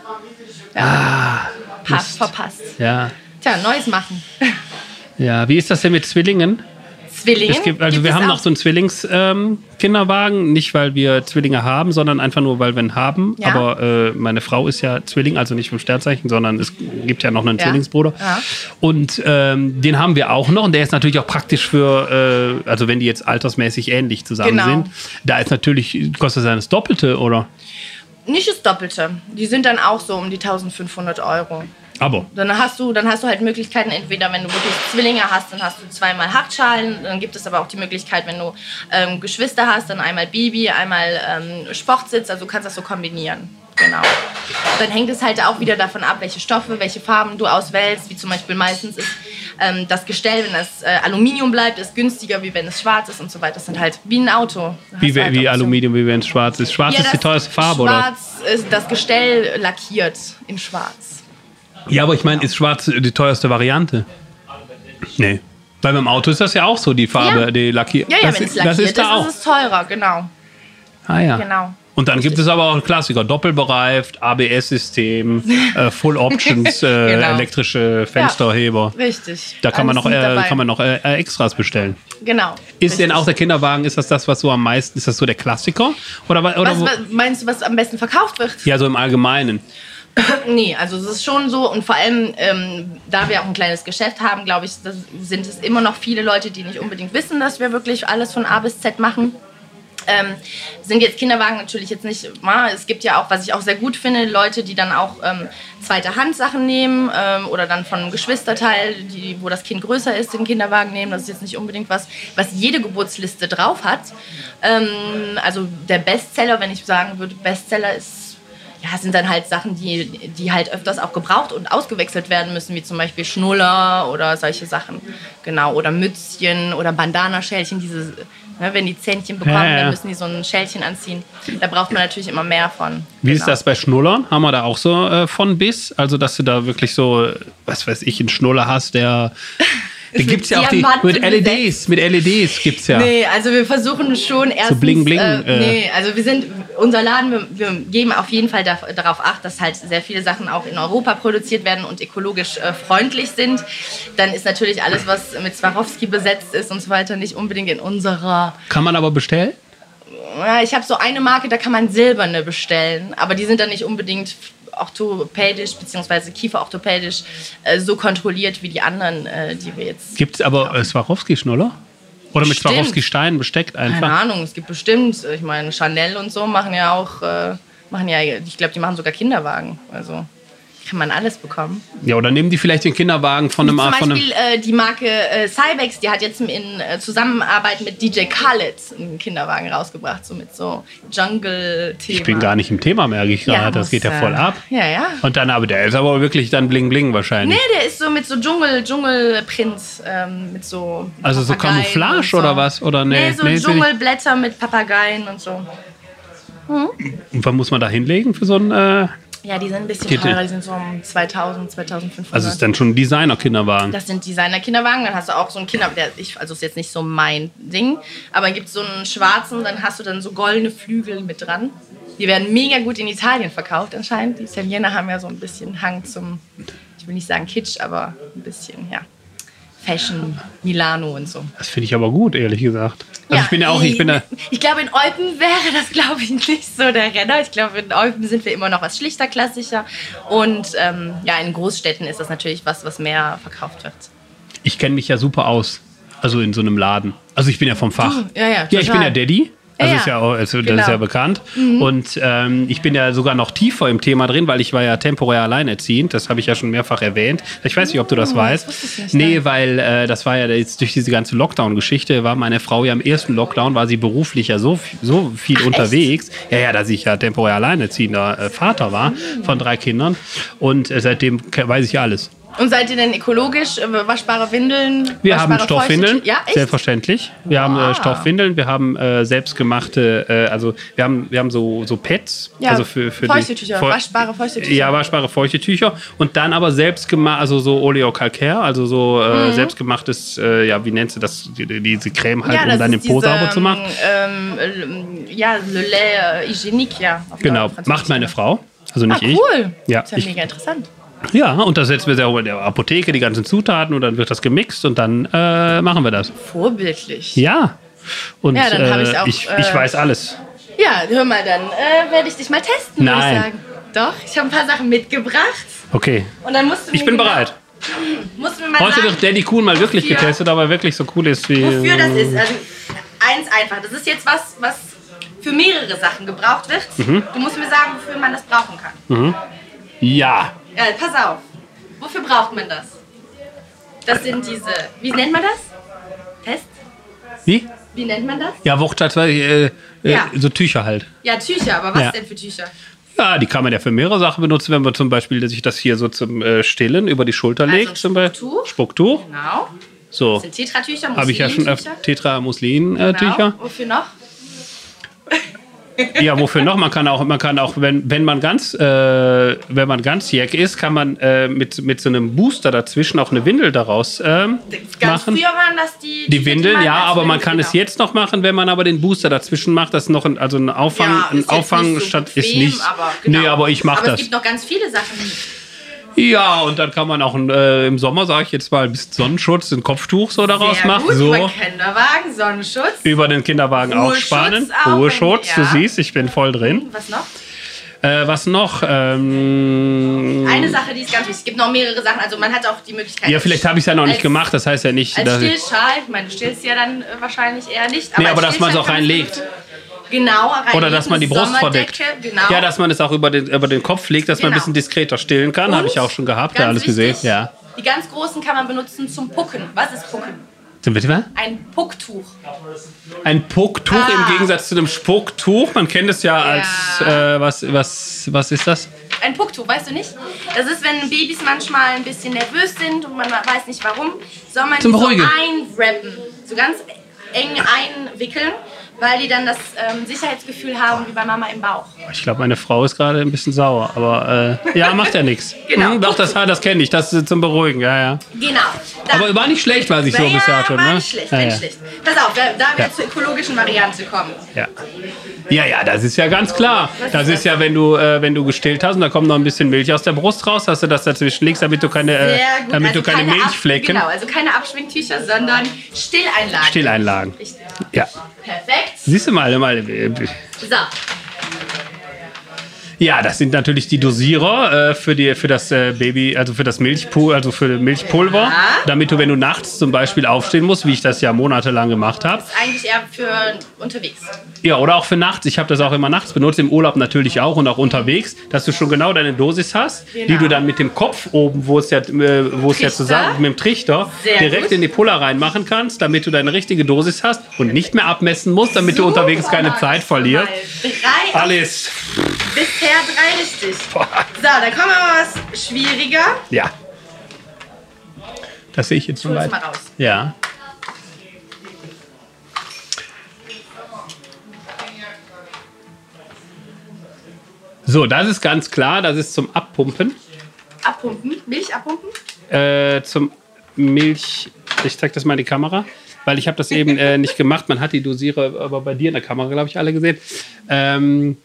[SPEAKER 3] Ja. Pass, verpasst.
[SPEAKER 2] Ja.
[SPEAKER 3] Tja, Neues machen.
[SPEAKER 2] Ja, wie ist das denn mit Zwillingen?
[SPEAKER 3] Zwillinge.
[SPEAKER 2] Es gibt, also
[SPEAKER 3] gibt
[SPEAKER 2] wir haben
[SPEAKER 3] auch.
[SPEAKER 2] noch so einen Zwillings-Kinderwagen, nicht weil wir Zwillinge haben, sondern einfach nur, weil wir ihn haben.
[SPEAKER 3] Ja.
[SPEAKER 2] Aber äh, meine Frau ist ja Zwilling, also nicht vom Sternzeichen, sondern es gibt ja noch einen
[SPEAKER 3] Ja.
[SPEAKER 2] Zwillingsbruder.
[SPEAKER 3] Ja.
[SPEAKER 2] Und ähm, den haben wir auch noch und der ist natürlich auch praktisch für, äh, also wenn die jetzt altersmäßig ähnlich zusammen
[SPEAKER 3] Genau.
[SPEAKER 2] sind, da ist natürlich, kostet das Doppelte, oder?
[SPEAKER 3] Nicht das Doppelte. Die sind dann auch so um die 1500 Euro.
[SPEAKER 2] Aber.
[SPEAKER 3] Dann hast du, dann hast du halt Möglichkeiten, entweder wenn du wirklich Zwillinge hast, dann hast du zweimal Hartschalen. Dann gibt es aber auch die Möglichkeit, wenn du ähm, Geschwister hast, dann einmal Baby, einmal ähm, Sportsitz. Also du kannst das so kombinieren. Genau. Dann hängt es halt auch wieder davon ab, welche Stoffe, welche Farben du auswählst. Wie zum Beispiel meistens ist ähm, das Gestell, wenn das äh, Aluminium bleibt, ist günstiger, wie wenn es schwarz ist und so weiter. Das sind halt wie ein Auto.
[SPEAKER 2] Wie,
[SPEAKER 3] halt
[SPEAKER 2] wie. Aluminium, wie wenn es schwarz ist. Schwarz
[SPEAKER 3] Ja,
[SPEAKER 2] ist die teuerste Farbe, oder?
[SPEAKER 3] Schwarz ist das Gestell lackiert in schwarz.
[SPEAKER 2] Ja, aber ich meine, ist schwarz die teuerste Variante? Nee. Weil beim Auto ist das ja auch so, die Farbe,
[SPEAKER 3] Ja.
[SPEAKER 2] die Lackier.
[SPEAKER 3] Ja, ja,
[SPEAKER 2] das,
[SPEAKER 3] wenn es
[SPEAKER 2] ist-
[SPEAKER 3] lackiert
[SPEAKER 2] das ist da auch.
[SPEAKER 3] ist es teurer, genau.
[SPEAKER 2] ah, ja.
[SPEAKER 3] Genau.
[SPEAKER 2] Und dann gibt es aber auch Klassiker, doppelbereift, ABS-System, äh, Full Options, äh,
[SPEAKER 3] Genau.
[SPEAKER 2] elektrische Fensterheber.
[SPEAKER 3] Richtig.
[SPEAKER 2] Da kann man noch, äh, kann man noch äh, äh, Extras bestellen.
[SPEAKER 3] Genau.
[SPEAKER 2] Ist denn
[SPEAKER 3] richtig.
[SPEAKER 2] auch der Kinderwagen, ist das das, was so am meisten, ist das so der Klassiker? Oder, oder
[SPEAKER 3] was meinst du, was am besten verkauft wird?
[SPEAKER 2] ja, so im Allgemeinen.
[SPEAKER 3] Nee, also es ist schon so und vor allem, ähm, da wir auch ein kleines Geschäft haben, glaube ich, sind es immer noch viele Leute, die nicht unbedingt wissen, dass wir wirklich alles von A bis Z machen. ähm, sind jetzt Kinderwagen natürlich jetzt nicht, es gibt ja auch, was ich auch sehr gut finde, Leute, die dann auch ähm, zweite Hand Sachen nehmen ähm, oder dann von einem Geschwisterteil, die, wo das Kind größer ist, den Kinderwagen nehmen. Das ist jetzt nicht unbedingt was, was jede Geburtsliste drauf hat. Ähm, also der Bestseller, wenn ich sagen würde, Bestseller ist ja, sind dann halt Sachen, die, die halt öfters auch gebraucht und ausgewechselt werden müssen, wie zum Beispiel Schnuller oder solche Sachen. Genau, oder Mützchen oder Bandana-Schälchen, diese, ne, wenn die Zähnchen bekommen,
[SPEAKER 2] Ja, ja, ja.
[SPEAKER 3] dann müssen die so ein Schälchen anziehen. Da braucht man natürlich immer mehr von.
[SPEAKER 2] Wie ist
[SPEAKER 3] Genau.
[SPEAKER 2] das bei Schnullern? Haben wir da auch so äh, von bis? Also, dass du da wirklich so, was weiß ich, einen Schnuller hast, der. Den gibt es ja auch die, mit LEDs. Mit LEDs gibt es ja.
[SPEAKER 3] Nee, also wir versuchen schon erstens...
[SPEAKER 2] bling bling,
[SPEAKER 3] Äh,
[SPEAKER 2] äh.
[SPEAKER 3] nee, also wir sind, unser Laden, wir, wir geben auf jeden Fall da, darauf acht, dass halt sehr viele Sachen auch in Europa produziert werden und ökologisch äh, freundlich sind. Dann ist natürlich alles, was mit Swarovski besetzt ist und so weiter, nicht unbedingt in unserer...
[SPEAKER 2] Kann man aber bestellen?
[SPEAKER 3] Ich habe so eine Marke, da kann man silberne bestellen, aber die sind dann nicht unbedingt orthopädisch bzw. kieferorthopädisch äh, so kontrolliert wie die anderen, äh, die wir jetzt
[SPEAKER 2] Gibt es aber äh, Swarovski-Schnuller? Oder mit
[SPEAKER 3] Bestimmt.
[SPEAKER 2] Swarovski-Steinen besteckt
[SPEAKER 3] Keine
[SPEAKER 2] einfach?
[SPEAKER 3] Ahnung, es gibt bestimmt, ich meine, Chanel und so machen ja auch, äh, machen ja, ich glaube, die machen sogar Kinderwagen. Also kann man alles bekommen.
[SPEAKER 2] Ja, oder nehmen die vielleicht den Kinderwagen von einem.
[SPEAKER 3] Zum
[SPEAKER 2] Von einem
[SPEAKER 3] Beispiel äh, die Marke äh, Cybex, die hat jetzt in äh, Zusammenarbeit mit DJ Khaled einen Kinderwagen rausgebracht, so mit so Jungle-Thema.
[SPEAKER 2] ich bin gar nicht im Thema, merke ich gerade. das
[SPEAKER 3] muss,
[SPEAKER 2] geht ja
[SPEAKER 3] äh,
[SPEAKER 2] voll ab.
[SPEAKER 3] Ja, ja.
[SPEAKER 2] Und dann, aber der ist aber wirklich dann bling bling wahrscheinlich.
[SPEAKER 3] Nee, der ist so mit so Dschungel, Dschungelprint, ähm, mit so
[SPEAKER 2] Also so
[SPEAKER 3] Papageien
[SPEAKER 2] Camouflage
[SPEAKER 3] und so.
[SPEAKER 2] oder was? Oder nee,
[SPEAKER 3] Nee, so
[SPEAKER 2] nee,
[SPEAKER 3] Dschungelblätter mit Papageien und so.
[SPEAKER 2] Und wann muss man da hinlegen für so ein.
[SPEAKER 3] Ja, die sind ein bisschen
[SPEAKER 2] Titel.
[SPEAKER 3] teurer, die sind so um 2000, 2500.
[SPEAKER 2] also ist dann schon ein Designer-Kinderwagen.
[SPEAKER 3] das sind Designer-Kinderwagen, dann hast du auch so einen Kinder, der, ich, also ist jetzt nicht so mein Ding, aber gibt es so einen schwarzen, dann hast du dann so goldene Flügel mit dran. Die werden mega gut in Italien verkauft anscheinend. Die Italiener haben ja so ein bisschen Hang zum, ich will nicht sagen Kitsch, aber ein bisschen, ja, Fashion, Milano und so.
[SPEAKER 2] Das finde ich aber gut, ehrlich gesagt. Also ich bin ja auch, ich bin da.
[SPEAKER 3] Ich glaube, in Eupen wäre das, glaube ich, nicht so der Renner. Ich glaube, in Eupen sind wir immer noch was schlichter, klassischer. Und ähm, ja, in Großstädten ist das natürlich was, was mehr verkauft wird.
[SPEAKER 2] Ich kenne mich ja super aus. Also in so einem Laden. Also ich bin ja vom Fach.
[SPEAKER 3] ja, ja,
[SPEAKER 2] Ja, ich bin ja Daddy. Also
[SPEAKER 3] Ja,
[SPEAKER 2] ist ja auch, also das
[SPEAKER 3] genau.
[SPEAKER 2] ist ja bekannt. Und ähm, ich bin ja sogar noch tiefer im Thema drin, weil ich war ja temporär alleinerziehend. Das habe ich ja schon mehrfach erwähnt. Ich weiß nicht, ob du das weißt.
[SPEAKER 3] wusste ich nicht,
[SPEAKER 2] nee, weil äh, das war ja jetzt durch diese ganze Lockdown-Geschichte, war meine Frau ja im ersten Lockdown, war sie beruflich ja so, so viel unterwegs. Ja, ja, dass ich ja temporär alleinerziehender äh, Vater war von drei Kindern. Und äh, seitdem weiß ich ja alles.
[SPEAKER 3] Und seid ihr denn ökologisch? Äh, Waschbare Windeln?
[SPEAKER 2] Wir haben
[SPEAKER 3] waschbare
[SPEAKER 2] Stoffwindeln,
[SPEAKER 3] Feuchtetü- Ja, echt?
[SPEAKER 2] selbstverständlich. Wir haben äh, Stoffwindeln, wir haben äh, selbstgemachte, äh, also wir haben, wir haben so, so Pads,
[SPEAKER 3] Ja,
[SPEAKER 2] also für, für
[SPEAKER 3] Feuchtetücher,
[SPEAKER 2] Feu-
[SPEAKER 3] waschbare Feuchtetücher.
[SPEAKER 2] Ja, waschbare Feuchtetücher und dann aber selbstgemacht, also so Oleocalcaire, also so äh, selbstgemachtes, äh, ja, wie nennst du das, die, diese Creme halt,
[SPEAKER 3] Mhm. ja,
[SPEAKER 2] um dann den Po sauber zu machen.
[SPEAKER 3] Ähm, ähm, ja, le lait hygiénique, ja.
[SPEAKER 2] Genau, macht meine Frau. Also
[SPEAKER 3] Ah,
[SPEAKER 2] nicht ich.
[SPEAKER 3] cool.
[SPEAKER 2] Ja,
[SPEAKER 3] ist ja
[SPEAKER 2] ich-
[SPEAKER 3] mega interessant.
[SPEAKER 2] Ja, und das setzen wir sehr in der Apotheke, die ganzen Zutaten und dann wird das gemixt und dann äh, machen wir das.
[SPEAKER 3] Vorbildlich.
[SPEAKER 2] Ja. Und
[SPEAKER 3] Ja, dann hab
[SPEAKER 2] äh,
[SPEAKER 3] ich auch,
[SPEAKER 2] ich, ich
[SPEAKER 3] äh,
[SPEAKER 2] weiß alles.
[SPEAKER 3] Ja, hör mal, dann äh, werde ich dich mal testen, würde ich
[SPEAKER 2] Nein.
[SPEAKER 3] sagen. Doch, ich habe ein paar Sachen mitgebracht.
[SPEAKER 2] Okay.
[SPEAKER 3] Und dann musst du
[SPEAKER 2] Ich bin
[SPEAKER 3] genau-
[SPEAKER 2] bereit.
[SPEAKER 3] Musst du mir mal
[SPEAKER 2] Heute wird Daddy Kuhn mal wirklich
[SPEAKER 3] wofür-
[SPEAKER 2] getestet, aber wirklich so cool ist wie.
[SPEAKER 3] wofür das ist. Also, eins einfach. Das ist jetzt was, was für mehrere Sachen gebraucht wird.
[SPEAKER 2] Mhm.
[SPEAKER 3] Du musst mir sagen, wofür man das brauchen kann.
[SPEAKER 2] Ja.
[SPEAKER 3] Ja, pass auf. Wofür braucht man das? Das sind diese, wie nennt man das? Test?
[SPEAKER 2] Wie?
[SPEAKER 3] Wie nennt man das?
[SPEAKER 2] Ja, Wuchtschatz, äh, äh,
[SPEAKER 3] Ja.
[SPEAKER 2] so Tücher halt.
[SPEAKER 3] Ja, Tücher, aber was
[SPEAKER 2] Ja.
[SPEAKER 3] denn für Tücher?
[SPEAKER 2] Ja, die kann man ja für mehrere Sachen benutzen, wenn man zum Beispiel sich das hier so zum äh, Stillen über die Schulter
[SPEAKER 3] Also
[SPEAKER 2] legt. Zum.
[SPEAKER 3] Spucktuch.
[SPEAKER 2] Spucktuch.
[SPEAKER 3] Genau.
[SPEAKER 2] So.
[SPEAKER 3] Das sind Tetratücher,
[SPEAKER 2] Habe ich ja schon
[SPEAKER 3] Musselintücher.
[SPEAKER 2] öfter. Tetra Muslin äh, Tücher.
[SPEAKER 3] Genau. Wofür noch?
[SPEAKER 2] Ja, wofür noch? Man kann auch, man kann auch, wenn, wenn man ganz, äh, wenn man ganz jack ist, kann man äh, mit, mit so einem Booster dazwischen auch eine Windel daraus ähm,
[SPEAKER 3] Ganz
[SPEAKER 2] machen.
[SPEAKER 3] früher waren das die.
[SPEAKER 2] Die Windeln,
[SPEAKER 3] man
[SPEAKER 2] ja, aber man kann es
[SPEAKER 3] genau.
[SPEAKER 2] jetzt noch machen, wenn man aber den Booster dazwischen macht, das noch ein, also ein Auffang,
[SPEAKER 3] Ja,
[SPEAKER 2] ein Auffang
[SPEAKER 3] so
[SPEAKER 2] statt ist nicht.
[SPEAKER 3] Aber, genau.
[SPEAKER 2] Nee, aber ich mache
[SPEAKER 3] aber
[SPEAKER 2] das.
[SPEAKER 3] es gibt noch ganz viele Sachen.
[SPEAKER 2] Ja, und dann kann man auch äh, im Sommer, sage ich jetzt mal, ein bisschen Sonnenschutz, ein Kopftuch so daraus
[SPEAKER 3] Sehr
[SPEAKER 2] machen.
[SPEAKER 3] gut,
[SPEAKER 2] so
[SPEAKER 3] über Kinderwagen, Sonnenschutz.
[SPEAKER 2] über den Kinderwagen aufspannen.
[SPEAKER 3] auch,
[SPEAKER 2] Ruheschutz,
[SPEAKER 3] ja.
[SPEAKER 2] du siehst, ich bin voll drin.
[SPEAKER 3] Was noch?
[SPEAKER 2] Äh, was noch? Ähm,
[SPEAKER 3] Eine Sache, die ist ganz wichtig. Es gibt noch mehrere Sachen. Also man hat auch die Möglichkeit.
[SPEAKER 2] ja, vielleicht habe ich es ja noch nicht
[SPEAKER 3] als-
[SPEAKER 2] gemacht, das heißt ja nicht,
[SPEAKER 3] Als Stillschal, ich meine, du stillst ja dann äh, wahrscheinlich eher nicht.
[SPEAKER 2] Nee,
[SPEAKER 3] als
[SPEAKER 2] aber dass man es auch reinlegt.
[SPEAKER 3] Genau,
[SPEAKER 2] Oder dass man die Brust verdeckt.
[SPEAKER 3] Genau.
[SPEAKER 2] Ja, dass man es auch über den, über den Kopf legt, dass man ein
[SPEAKER 3] Genau.
[SPEAKER 2] bisschen diskreter stillen kann. Habe ich auch schon gehabt, ja, alles gesehen.
[SPEAKER 3] wichtig,
[SPEAKER 2] Ja.
[SPEAKER 3] Die ganz großen kann man benutzen zum Pucken. Was ist Pucken?
[SPEAKER 2] Zum bitte mal?
[SPEAKER 3] Ein Pucktuch.
[SPEAKER 2] Ein Pucktuch
[SPEAKER 3] Ah.
[SPEAKER 2] im Gegensatz zu einem Spucktuch. Man kennt es ja als, äh, was, was, was ist das?
[SPEAKER 3] Ein Pucktuch, weißt du nicht? Das ist, wenn Babys manchmal ein bisschen nervös sind und man weiß nicht warum, soll man
[SPEAKER 2] Zum
[SPEAKER 3] die so einwrappen. So ganz eng einwickeln, weil die dann das ähm, Sicherheitsgefühl haben wie bei Mama im Bauch.
[SPEAKER 2] Ich glaube, meine Frau ist gerade ein bisschen sauer, aber äh, ja, macht ja nichts.
[SPEAKER 3] Genau.
[SPEAKER 2] Hm, doch, das, das kenne ich, das ist zum Beruhigen, ja, ja.
[SPEAKER 3] Genau. Dann-
[SPEAKER 2] Aber war nicht schlecht, was ich so
[SPEAKER 3] ja,
[SPEAKER 2] bisher schon,
[SPEAKER 3] war
[SPEAKER 2] ne?
[SPEAKER 3] nicht schlecht,
[SPEAKER 2] ja,
[SPEAKER 3] war
[SPEAKER 2] ja.
[SPEAKER 3] nicht schlecht. Pass auf, da, da wir
[SPEAKER 2] Ja.
[SPEAKER 3] zur ökologischen Variante kommen.
[SPEAKER 2] Ja. Ja, ja, das ist ja ganz klar. Das
[SPEAKER 3] ist
[SPEAKER 2] ja, wenn du, äh, wenn du gestillt hast und da kommt noch ein bisschen Milch aus der Brust raus, hast du das dazwischen legst, damit du keine, äh, damit
[SPEAKER 3] also
[SPEAKER 2] du keine,
[SPEAKER 3] Ab-
[SPEAKER 2] Milchflecken,
[SPEAKER 3] Genau, also keine Abschwingtücher, sondern Stilleinlagen.
[SPEAKER 2] Stilleinlagen.
[SPEAKER 3] Richtig.
[SPEAKER 2] Ja.
[SPEAKER 3] Perfekt.
[SPEAKER 2] Siehst du mal, mal. äh,
[SPEAKER 3] So,
[SPEAKER 2] Ja, das sind natürlich die Dosierer äh, für, die, für das äh, Baby, also für das Milchpul, also für Milchpulver,
[SPEAKER 3] Ja.
[SPEAKER 2] damit du, wenn du nachts zum Beispiel aufstehen musst, wie ich das ja monatelang gemacht habe,
[SPEAKER 3] ist eigentlich eher für unterwegs.
[SPEAKER 2] ja, oder auch für nachts. Ich habe das auch immer nachts benutzt, im Urlaub natürlich auch und auch unterwegs, dass du schon genau deine Dosis hast, die
[SPEAKER 3] Genau.
[SPEAKER 2] du dann mit dem Kopf oben, wo es ja, äh, wo es ja zusammen mit dem Trichter
[SPEAKER 3] Sehr
[SPEAKER 2] direkt
[SPEAKER 3] gut.
[SPEAKER 2] in die Puller reinmachen kannst, damit du deine richtige Dosis hast und nicht mehr abmessen musst, damit du unterwegs
[SPEAKER 3] Super,
[SPEAKER 2] keine. Zeit verlierst.
[SPEAKER 3] Mal Drei,
[SPEAKER 2] Alles.
[SPEAKER 3] bisher drei richtig. So, dann kommen wir mal was schwieriger.
[SPEAKER 2] Ja. Das sehe ich jetzt
[SPEAKER 3] es
[SPEAKER 2] weit.
[SPEAKER 3] mal raus.
[SPEAKER 2] Ja. So, das ist ganz klar, das ist zum Abpumpen.
[SPEAKER 3] Abpumpen, Milch abpumpen.
[SPEAKER 2] Äh, zum Milch. Ich zeig das mal in die Kamera, weil ich habe das eben äh, nicht gemacht. Man hat die Dosierer aber bei dir in der Kamera, glaube ich, alle gesehen. Ähm,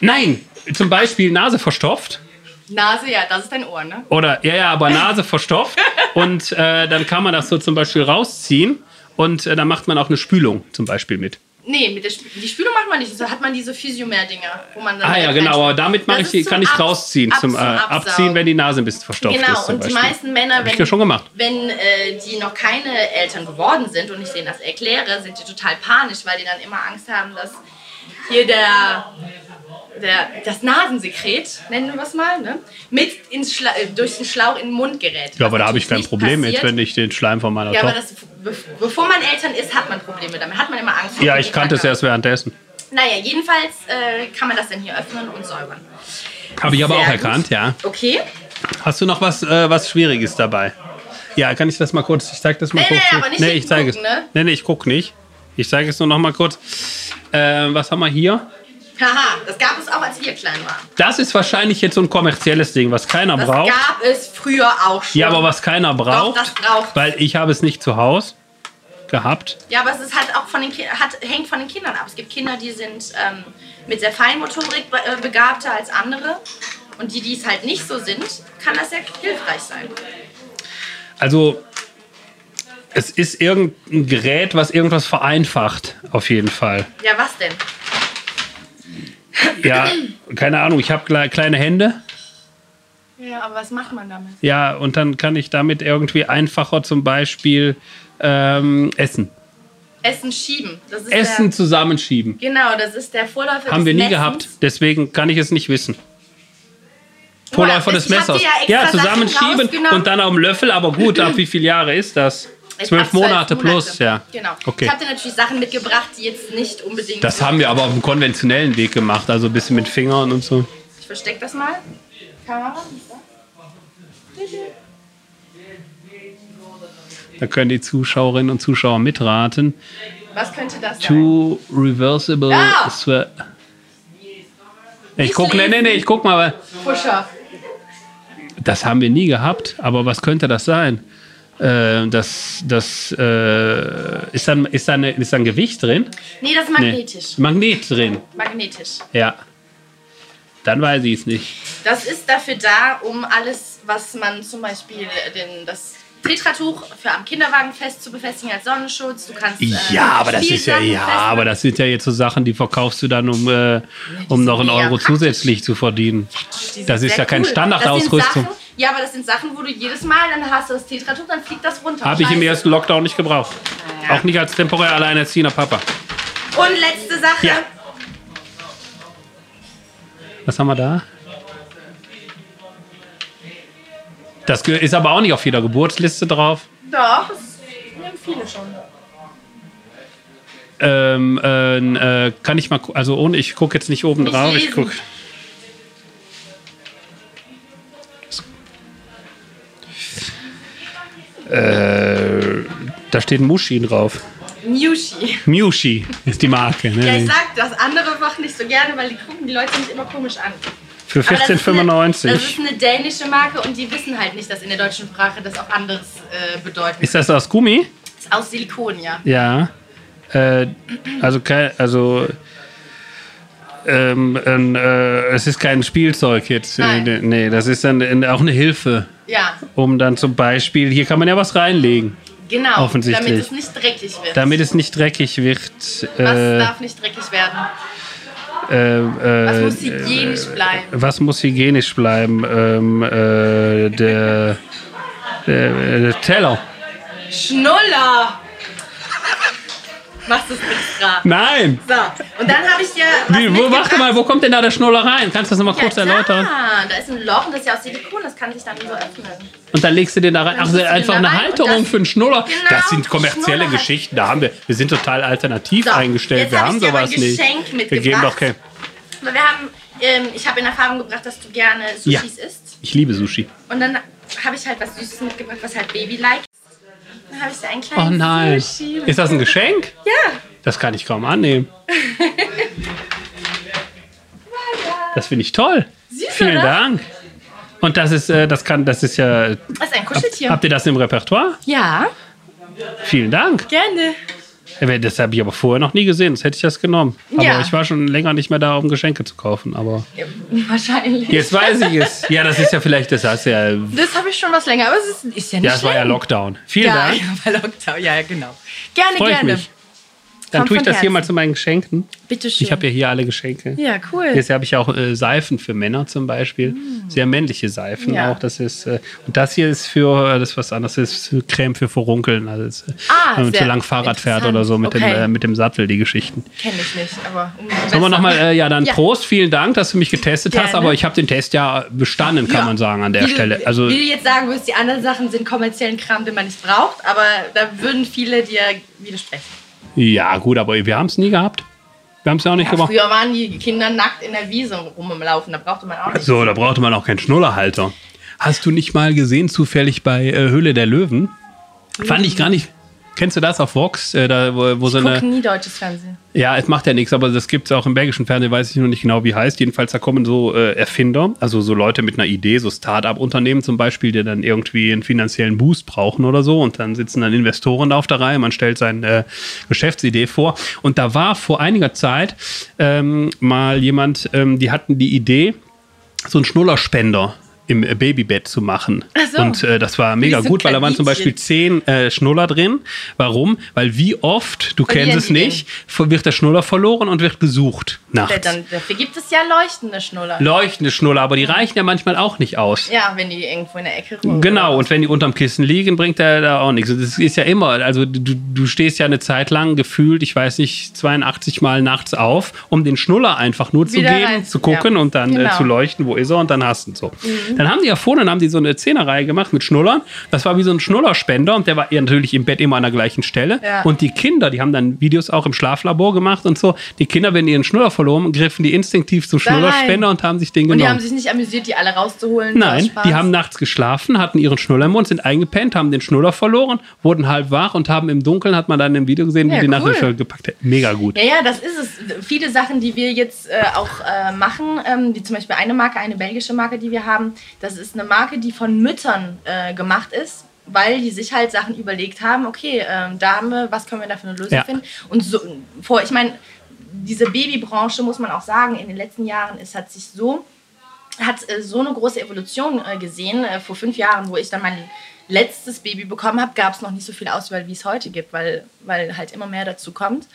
[SPEAKER 2] nein, zum Beispiel Nase verstopft.
[SPEAKER 3] Nase, ja, das ist dein Ohr, ne?
[SPEAKER 2] Oder, ja, ja, aber Nase verstopft. Und äh, dann kann man das so zum Beispiel rausziehen. Und äh, dann macht man auch eine Spülung zum Beispiel mit.
[SPEAKER 3] Nee, mit der Sp die Spülung macht man nicht. Da hat man diese Physiomer-Dinger, wo man dann
[SPEAKER 2] Ah ja,
[SPEAKER 3] direkt
[SPEAKER 2] genau, aber
[SPEAKER 3] reinspült.
[SPEAKER 2] damit mache ich die, kann ich
[SPEAKER 3] Abs-
[SPEAKER 2] rausziehen,
[SPEAKER 3] ab-
[SPEAKER 2] zum, äh. Abziehen, wenn die Nase ein bisschen verstopft
[SPEAKER 3] Genau,
[SPEAKER 2] ist. Zum
[SPEAKER 3] und die
[SPEAKER 2] Beispiel.
[SPEAKER 3] meisten Männer, wenn,
[SPEAKER 2] ja schon gemacht.
[SPEAKER 3] wenn äh, die noch keine Eltern geworden sind und ich denen das erkläre, sind die total panisch, weil die dann immer Angst haben, dass hier der, der das Nasensekret, nennen wir es mal, ne, mit ins Schla äh, durch den Schlauch in den Mund gerät.
[SPEAKER 2] Ja, aber da habe ich kein Problem
[SPEAKER 3] nicht
[SPEAKER 2] mit,
[SPEAKER 3] passiert.
[SPEAKER 2] wenn ich den Schleim von meiner
[SPEAKER 3] Ja, aber
[SPEAKER 2] Tochter.
[SPEAKER 3] das, be bevor man Eltern ist, hat man Probleme damit. Hat man immer Angst.
[SPEAKER 2] Ja, ich kannte es erst währenddessen.
[SPEAKER 3] Naja, jedenfalls äh, kann man das dann hier öffnen und säubern.
[SPEAKER 2] Habe ich aber
[SPEAKER 3] Sehr
[SPEAKER 2] auch
[SPEAKER 3] gut.
[SPEAKER 2] erkannt, ja.
[SPEAKER 3] Okay.
[SPEAKER 2] Hast du noch was, äh, was Schwieriges dabei? Ja, kann ich das mal kurz? Ich zeige das mal
[SPEAKER 3] Nee,
[SPEAKER 2] kurz.
[SPEAKER 3] nee, aber nicht
[SPEAKER 2] nee, ich zeige es.
[SPEAKER 3] ne?
[SPEAKER 2] Nee, nee, ich gucke nicht. Ich zeige es nur noch mal kurz. Äh, was haben wir hier?
[SPEAKER 3] Haha, das gab es auch, als wir klein waren.
[SPEAKER 2] Das ist wahrscheinlich jetzt so ein kommerzielles Ding, was keiner
[SPEAKER 3] Das
[SPEAKER 2] braucht.
[SPEAKER 3] gab es früher auch schon.
[SPEAKER 2] Ja, aber was keiner braucht,
[SPEAKER 3] das braucht.
[SPEAKER 2] weil ich habe es nicht zu Hause gehabt.
[SPEAKER 3] Ja, aber es ist halt auch von den hat, hängt von den Kindern ab. Es gibt Kinder, die sind ähm, mit sehr Feinmotorik be äh, begabter als andere. Und die, die es halt nicht so sind, kann das sehr hilfreich sein.
[SPEAKER 2] Also es ist irgendein Gerät, was irgendwas vereinfacht, auf jeden Fall.
[SPEAKER 3] Ja, was denn?
[SPEAKER 2] Ja, keine Ahnung, ich habe kle kleine Hände.
[SPEAKER 3] Ja, aber was macht man damit?
[SPEAKER 2] Ja, und dann kann ich damit irgendwie einfacher zum Beispiel ähm, essen.
[SPEAKER 3] Essen schieben. Das ist
[SPEAKER 2] Essen
[SPEAKER 3] Der,
[SPEAKER 2] zusammenschieben.
[SPEAKER 3] genau, das ist der Vorläufer
[SPEAKER 2] Haben
[SPEAKER 3] des
[SPEAKER 2] wir nie
[SPEAKER 3] Messens.
[SPEAKER 2] gehabt, deswegen kann ich es nicht wissen. Vorläufer des Messers.
[SPEAKER 3] ja
[SPEAKER 2] Ja, zusammenschieben und dann auf dem Löffel, aber gut, ab wie viele Jahre ist das? Zwölf Monate plus, ja.
[SPEAKER 3] Genau.
[SPEAKER 2] Okay.
[SPEAKER 3] Ich habe dir natürlich Sachen mitgebracht, die jetzt nicht unbedingt.
[SPEAKER 2] Das haben wir aber auf dem konventionellen Weg gemacht, also ein bisschen mit Fingern und so.
[SPEAKER 3] Ich versteck das mal. Kamera.
[SPEAKER 2] Da können die Zuschauerinnen und Zuschauer mitraten.
[SPEAKER 3] Was könnte das sein?
[SPEAKER 2] Two reversible.
[SPEAKER 3] Ah!
[SPEAKER 2] Ich guck, nee, nee, nee, ich guck mal,
[SPEAKER 3] Pusher.
[SPEAKER 2] das haben wir nie gehabt, aber was könnte das sein? Äh, das das äh, ist, dann, ist, da eine, ist da ein Gewicht drin?
[SPEAKER 3] Nee, das ist
[SPEAKER 2] Nee.
[SPEAKER 3] magnetisch.
[SPEAKER 2] Magnet drin,
[SPEAKER 3] Magnetisch.
[SPEAKER 2] ja. Dann weiß ich es nicht.
[SPEAKER 3] Das ist dafür da, um alles, was man zum Beispiel den, das Tetratuch für am Kinderwagen fest zu befestigen als Sonnenschutz. Du kannst. äh,
[SPEAKER 2] Ja, aber das ist ja, ja, aber das sind ja jetzt so Sachen, die verkaufst du dann, um, äh, um noch einen Euro zusätzlich zu verdienen. Das ist ja
[SPEAKER 3] cool. Das
[SPEAKER 2] Standardausrüstung.
[SPEAKER 3] Ja, aber das sind Sachen, wo du jedes Mal, dann hast du das Tetratuch, dann fliegt das runter.
[SPEAKER 2] Habe ich im ersten Lockdown nicht gebraucht.
[SPEAKER 3] Ja.
[SPEAKER 2] Auch nicht als temporär alleinerziehender Papa.
[SPEAKER 3] Und letzte Sache.
[SPEAKER 2] Ja. Was haben wir da? Das ist aber auch nicht auf jeder Geburtsliste drauf.
[SPEAKER 3] Doch, das nehmen viele schon.
[SPEAKER 2] Ähm, äh, äh, kann ich mal, also ohne, ich gucke jetzt nicht oben
[SPEAKER 3] Nicht
[SPEAKER 2] drauf. Ich
[SPEAKER 3] lesen.
[SPEAKER 2] Äh, da steht Mushi drauf.
[SPEAKER 3] Nyushi.
[SPEAKER 2] Mushi ist die Marke. Ne?
[SPEAKER 3] Ja, ich sag das andere Fach nicht so gerne, weil die gucken die Leute mich immer komisch an.
[SPEAKER 2] Für
[SPEAKER 3] Aber das ist eine-
[SPEAKER 2] 14,95.
[SPEAKER 3] Das ist eine dänische Marke und die wissen halt nicht, dass in der deutschen Sprache das auch anderes äh, bedeutet.
[SPEAKER 2] Ist das aus Gummi?
[SPEAKER 3] ist aus Silikon, ja.
[SPEAKER 2] Ja. Äh, also also ähm, äh, es ist kein Spielzeug jetzt.
[SPEAKER 3] Nein.
[SPEAKER 2] Äh, Nee, das ist dann auch eine Hilfe,
[SPEAKER 3] Ja,
[SPEAKER 2] um dann zum Beispiel, hier kann man ja was reinlegen,
[SPEAKER 3] genau.
[SPEAKER 2] Offensichtlich.
[SPEAKER 3] Damit es nicht dreckig wird.
[SPEAKER 2] damit es nicht dreckig wird.
[SPEAKER 3] Was
[SPEAKER 2] Äh,
[SPEAKER 3] darf nicht dreckig werden?
[SPEAKER 2] äh, äh,
[SPEAKER 3] Was muss hygienisch bleiben?
[SPEAKER 2] was muss hygienisch bleiben? Ähm, äh, der, der, der Teller.
[SPEAKER 3] Schnuller! Machst du es extra?
[SPEAKER 2] Nein!
[SPEAKER 3] So, und dann habe ich dir.
[SPEAKER 2] Wie, wo, warte mal, wo kommt denn da der Schnuller rein? Kannst du das nochmal
[SPEAKER 3] Ja,
[SPEAKER 2] kurz
[SPEAKER 3] klar.
[SPEAKER 2] erläutern?
[SPEAKER 3] Da ist ein Loch und das ist ja aus Silikon, das kann sich dann so öffnen.
[SPEAKER 2] Und dann legst du den da rein. Ach, einfach eine
[SPEAKER 3] rein
[SPEAKER 2] Halterung
[SPEAKER 3] das-
[SPEAKER 2] für einen Schnuller.
[SPEAKER 3] Genau,
[SPEAKER 2] das sind kommerzielle
[SPEAKER 3] Schnuller
[SPEAKER 2] Geschichten. Da haben wir, wir sind total alternativ
[SPEAKER 3] So,
[SPEAKER 2] eingestellt.
[SPEAKER 3] jetzt
[SPEAKER 2] Wir
[SPEAKER 3] hab
[SPEAKER 2] haben
[SPEAKER 3] ich dir aber
[SPEAKER 2] sowas
[SPEAKER 3] ein
[SPEAKER 2] nicht. Wir geben doch kein.
[SPEAKER 3] Aber wir haben, ähm, ich habe in Erfahrung gebracht, dass du gerne
[SPEAKER 2] Ja.
[SPEAKER 3] Sushis isst.
[SPEAKER 2] Ich liebe Sushi.
[SPEAKER 3] Und dann habe ich halt was Süßes mitgebracht, was halt Baby-like. Dann habe ich dir einen
[SPEAKER 2] Oh
[SPEAKER 3] kleinen
[SPEAKER 2] nein.
[SPEAKER 3] Sushi.
[SPEAKER 2] Ist das ein Geschenk?
[SPEAKER 3] Ja.
[SPEAKER 2] Das kann ich kaum annehmen. Das finde ich toll.
[SPEAKER 3] Süß,
[SPEAKER 2] Vielen
[SPEAKER 3] oder?
[SPEAKER 2] Dank. Und das ist, äh, das kann, das ist ja.
[SPEAKER 3] Das ist ein Kuscheltier.
[SPEAKER 2] Habt ihr das im Repertoire?
[SPEAKER 3] ja,
[SPEAKER 2] Vielen Dank.
[SPEAKER 3] gerne.
[SPEAKER 2] Ja, Das habe ich aber vorher noch nie gesehen. Das hätte ich das genommen. Aber
[SPEAKER 3] Ja.
[SPEAKER 2] ich war schon länger nicht mehr da, um Geschenke zu kaufen. Aber
[SPEAKER 3] Ja, wahrscheinlich.
[SPEAKER 2] jetzt weiß ich es. Ja, das ist ja vielleicht, das heißt ja.
[SPEAKER 3] Das habe ich schon was länger, aber es ist, ist ja nicht
[SPEAKER 2] Ja, es war ja. Lockdown. Vielen
[SPEAKER 3] Ja,
[SPEAKER 2] Dank.
[SPEAKER 3] ja, war Lockdown. Ja, genau. Gerne,
[SPEAKER 2] Freue ich
[SPEAKER 3] gerne.
[SPEAKER 2] mich. Dann
[SPEAKER 3] Kommt
[SPEAKER 2] tue ich das hier
[SPEAKER 3] Herzen.
[SPEAKER 2] mal zu meinen Geschenken.
[SPEAKER 3] Bitte schön.
[SPEAKER 2] Ich habe ja hier alle Geschenke.
[SPEAKER 3] ja, cool.
[SPEAKER 2] Jetzt habe ich auch äh, Seifen für Männer zum Beispiel. Sehr männliche Seifen
[SPEAKER 3] Mm. Ja.
[SPEAKER 2] auch. Das ist, äh, und das hier ist für, äh, das ist was anderes, das ist für Creme für Furunkeln. Also das, äh,
[SPEAKER 3] Ah,
[SPEAKER 2] wenn man zu lang Fahrrad fährt oder so mit, dem,
[SPEAKER 3] Okay.
[SPEAKER 2] äh, mit dem Sattel, die Geschichten.
[SPEAKER 3] Kenne ich nicht, aber
[SPEAKER 2] Sollen wir nochmal, äh, ja, dann
[SPEAKER 3] Ja.
[SPEAKER 2] Prost, vielen Dank, dass du mich getestet hast,
[SPEAKER 3] Gerne.
[SPEAKER 2] aber ich habe den Test ja bestanden, kann
[SPEAKER 3] Ja.
[SPEAKER 2] man sagen, an der
[SPEAKER 3] wie
[SPEAKER 2] Stelle. Also,
[SPEAKER 3] wie du jetzt sagen würdest, die anderen Sachen sind kommerziellen Kram, den man nicht braucht, aber da würden viele dir widersprechen.
[SPEAKER 2] Ja, gut, aber wir haben es nie gehabt. Wir haben es ja auch nicht
[SPEAKER 3] Ja,
[SPEAKER 2] gemacht.
[SPEAKER 3] früher waren die Kinder nackt in der Wiese rumlaufen, da brauchte man auch nicht.
[SPEAKER 2] So, da brauchte man auch keinen Schnullerhalter. Hast du nicht mal gesehen, zufällig bei äh, Höhle der Löwen? Fand ich gar nicht. Kennst du das auf Vox? Äh, da, wo, wo so
[SPEAKER 3] Ich
[SPEAKER 2] eine.
[SPEAKER 3] gucke nie deutsches Fernsehen.
[SPEAKER 2] Ja, es macht ja nichts, aber das gibt es auch im belgischen Fernsehen, weiß ich noch nicht genau, wie heißt. Jedenfalls, da kommen so äh, Erfinder, also so Leute mit einer Idee, so Start-up-Unternehmen zum Beispiel, die dann irgendwie einen finanziellen Boost brauchen oder so. Und dann sitzen dann Investoren da auf der Reihe, man stellt seine äh, Geschäftsidee vor. Und da war vor einiger Zeit ähm, mal jemand, ähm, die hatten die Idee, so einen Schnullerspender im äh, Babybett zu machen.
[SPEAKER 3] Ach so.
[SPEAKER 2] Und äh, das war mega gut, weil da waren zum Beispiel zehn äh, Schnuller drin. Warum? Weil wie oft, du
[SPEAKER 3] Verlieren
[SPEAKER 2] kennst es
[SPEAKER 3] die den?
[SPEAKER 2] nicht, wird der Schnuller verloren und wird gesucht nachts.
[SPEAKER 3] Dann, dafür gibt es ja leuchtende Schnuller.
[SPEAKER 2] Leuchtende Schnuller, aber die reichen ja manchmal auch nicht aus.
[SPEAKER 3] ja, wenn die irgendwo in der Ecke rum.
[SPEAKER 2] Genau, und wenn die unterm Kissen liegen, bringt der da auch nichts. Das ist ja immer, also du, du stehst ja eine Zeit lang gefühlt, ich weiß nicht, 82 Mal nachts auf, um den Schnuller einfach nur zu
[SPEAKER 3] Wieder
[SPEAKER 2] geben,
[SPEAKER 3] rein.
[SPEAKER 2] zu gucken
[SPEAKER 3] Ja.
[SPEAKER 2] und dann äh,
[SPEAKER 3] Genau. Mhm.
[SPEAKER 2] zu leuchten, wo ist er und dann hast du ihn so. Dann haben die ja vorne, dann haben die so eine Zehnerreihe gemacht mit Schnullern. Das war wie so ein Schnullerspender und der war natürlich im Bett immer an der gleichen Stelle.
[SPEAKER 3] Ja.
[SPEAKER 2] Und die Kinder, die haben dann Videos auch im Schlaflabor gemacht und so. Die Kinder, wenn die ihren Schnuller verloren, griffen die instinktiv zum. Schnullerspender und haben sich den
[SPEAKER 3] Und
[SPEAKER 2] genommen.
[SPEAKER 3] die haben sich nicht amüsiert, die alle rauszuholen.
[SPEAKER 2] Nein, die haben nachts geschlafen, hatten ihren Schnuller im Mund, sind eingepennt, haben den Schnuller verloren, wurden halb wach und haben im Dunkeln, hat man dann im Video gesehen, wie
[SPEAKER 3] Ja,
[SPEAKER 2] die
[SPEAKER 3] cool.
[SPEAKER 2] Schnuller gepackt hat. Mega gut.
[SPEAKER 3] Ja, ja, das ist es. Viele Sachen, die wir jetzt äh, auch äh, machen, ähm, wie zum Beispiel eine Marke, eine belgische Marke, die wir haben, das ist eine Marke, die von Müttern äh, gemacht ist, weil die sich halt Sachen überlegt haben, okay, ähm, da haben wir, was können wir da für eine Lösung
[SPEAKER 2] Ja.
[SPEAKER 3] finden? Und so, vor, ich meine, diese Babybranche, muss man auch sagen, in den letzten Jahren, es hat sich so hat äh, so eine große Evolution äh, gesehen. Äh, vor fünf Jahren, wo ich dann mein letztes Baby bekommen habe, gab es noch nicht so viel Auswahl, wie es heute gibt, weil, weil halt immer mehr dazu kommt.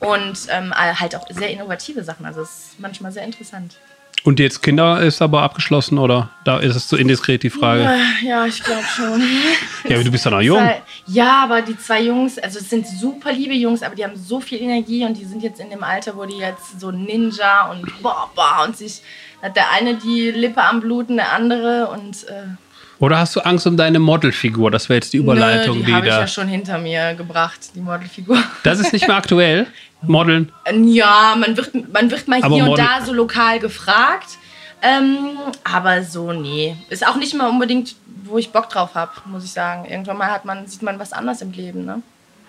[SPEAKER 3] Und ähm, äh, halt auch sehr innovative Sachen. Also es ist manchmal sehr interessant.
[SPEAKER 2] Und jetzt Kinder ist aber abgeschlossen oder da ist es zu indiskret die Frage?
[SPEAKER 3] Äh, Ja, ich glaube schon.
[SPEAKER 2] Ja, aber du bist doch noch jung.
[SPEAKER 3] Ja, aber die zwei Jungs, also es sind super liebe Jungs, aber die haben so viel Energie und die sind jetzt in dem Alter, wo die jetzt so Ninja und boah, boah und sich hat der eine die Lippe am Bluten, der andere und äh,
[SPEAKER 2] Oder hast du Angst um deine Modelfigur? Das wäre jetzt die Überleitung,
[SPEAKER 3] nö,
[SPEAKER 2] die,
[SPEAKER 3] die habe ich ja schon hinter mir gebracht, die Modelfigur.
[SPEAKER 2] Das ist nicht mehr aktuell. Modeln.
[SPEAKER 3] Ja, man wird, man wird mal
[SPEAKER 2] Aber
[SPEAKER 3] hier und
[SPEAKER 2] Model-
[SPEAKER 3] da so lokal gefragt. Ähm, aber so, nee. Ist auch nicht mal unbedingt, wo ich Bock drauf habe, muss ich sagen. Irgendwann mal hat man, sieht man was anderes im Leben, ne?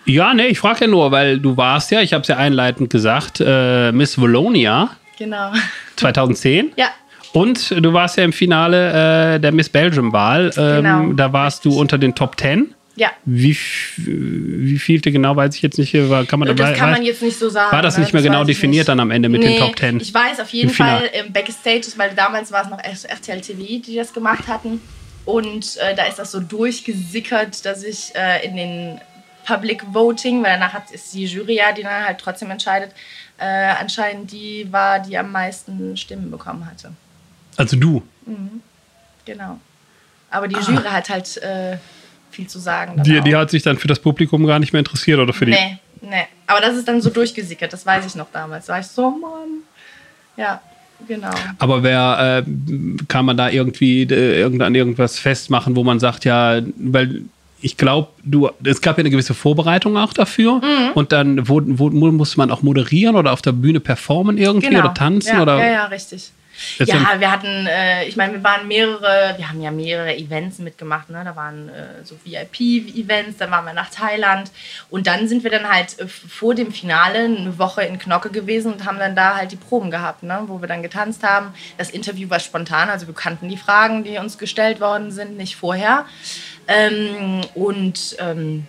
[SPEAKER 2] Ja, nee, ich frage ja nur, weil du warst ja, ich habe es ja einleitend gesagt, äh, Miss Valonia
[SPEAKER 3] Genau.
[SPEAKER 2] 2010.
[SPEAKER 3] Ja,
[SPEAKER 2] Und du warst ja im Finale äh, der Miss Belgium-Wahl. Ähm,
[SPEAKER 3] Genau,
[SPEAKER 2] da warst du unter den Top 10.
[SPEAKER 3] ja.
[SPEAKER 2] Wie, wie vielte genau, weiß ich jetzt nicht. War, kann man
[SPEAKER 3] Das
[SPEAKER 2] dabei,
[SPEAKER 3] kann man jetzt nicht so sagen.
[SPEAKER 2] war das
[SPEAKER 3] ne?
[SPEAKER 2] nicht mehr genau
[SPEAKER 3] weiß ich
[SPEAKER 2] definiert
[SPEAKER 3] nicht.
[SPEAKER 2] dann am Ende mit den
[SPEAKER 3] Nee,
[SPEAKER 2] Top 10?
[SPEAKER 3] Ich weiß auf jeden. Fall im Backstage, weil damals war es noch RTL TV, die das gemacht hatten. Und äh, da ist das so durchgesickert, dass ich äh, in den Public Voting, weil danach hat, ist die Jury ja, die dann halt trotzdem entscheidet, äh, anscheinend die war, die am meisten Stimmen bekommen hatte.
[SPEAKER 2] Also du.
[SPEAKER 3] Genau. Aber die Jury hat halt äh, viel zu sagen.
[SPEAKER 2] Die, die hat sich dann für das Publikum gar nicht mehr interessiert oder für die.
[SPEAKER 3] Nee, nee. Aber das ist dann so durchgesickert, das weiß ich noch damals. Da war ich so, Mann. Ja, genau.
[SPEAKER 2] Aber wer äh, kann man da irgendwie äh, irgend- an irgendwas festmachen, wo man sagt, ja, weil ich glaube, du, es gab ja eine gewisse Vorbereitung auch dafür
[SPEAKER 3] Mhm.
[SPEAKER 2] und dann wo, wo, muss man auch moderieren oder auf der Bühne performen irgendwie oder tanzen
[SPEAKER 3] Genau. ja,
[SPEAKER 2] oder
[SPEAKER 3] Ja, ja, richtig. Ja, wir hatten, äh, ich meine, wir waren mehrere, wir haben ja mehrere Events mitgemacht, ne? Da waren äh, so VIP-Events, dann waren wir nach Thailand und dann sind wir dann halt äh, vor dem Finale eine Woche in Knocke gewesen und haben dann da halt die Proben gehabt, ne? Wo wir dann getanzt haben. Das Interview war spontan, also wir kannten die Fragen, die uns gestellt worden sind, nicht vorher. Ähm, und ähm,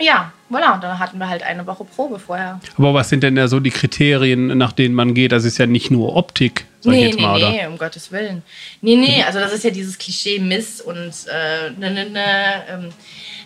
[SPEAKER 3] ja, voilà, und dann hatten wir halt eine Woche Probe vorher.
[SPEAKER 2] aber was sind denn da so die Kriterien, nach denen man geht? Das ist ja nicht nur Optik, sag ich
[SPEAKER 3] Nee,
[SPEAKER 2] jetzt
[SPEAKER 3] nee,
[SPEAKER 2] mal, oder?
[SPEAKER 3] nee, um Gottes Willen. Nee, nee, also das ist ja dieses Klischee Miss und äh, ne, ne, ne, ähm,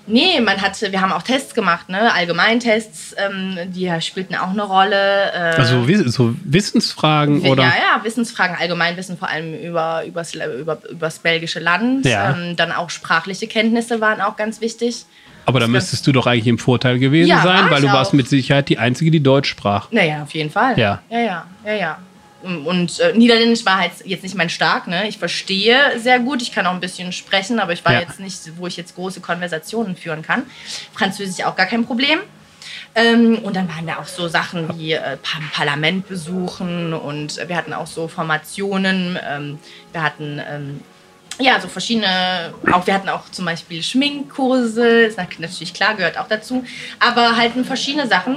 [SPEAKER 3] nee, man hatte, wir haben auch Tests gemacht, ne, Allgemeintests, ähm, die spielten auch eine Rolle. Äh,
[SPEAKER 2] Also so Wissensfragen
[SPEAKER 3] ja,
[SPEAKER 2] oder?
[SPEAKER 3] ja, Wissensfragen, Allgemeinwissen vor allem über übers, über, übers belgische Land.
[SPEAKER 2] Ja.
[SPEAKER 3] Ähm, dann auch sprachliche Kenntnisse waren auch ganz wichtig.
[SPEAKER 2] Aber da müsstest du doch eigentlich im Vorteil gewesen
[SPEAKER 3] Ja,
[SPEAKER 2] sein, weil du warst
[SPEAKER 3] auch.
[SPEAKER 2] mit Sicherheit die Einzige, die Deutsch sprach.
[SPEAKER 3] Naja, auf jeden Fall.
[SPEAKER 2] Ja.
[SPEAKER 3] Ja, ja, ja, ja. Und äh, Niederländisch war halt jetzt nicht mein Stark, ne? Ich verstehe sehr gut, ich kann auch ein bisschen sprechen, aber ich war
[SPEAKER 2] Ja.
[SPEAKER 3] jetzt nicht, wo ich jetzt große Konversationen führen kann. Französisch auch gar kein Problem. Ähm, und dann waren da auch so Sachen wie äh, Pa- Parlament besuchen und wir hatten auch so Formationen. Ähm, wir hatten ähm, ja so verschiedene, auch wir hatten auch zum Beispiel Schminkkurse, ist nat- natürlich klar, gehört auch dazu. Aber halt verschiedene Sachen,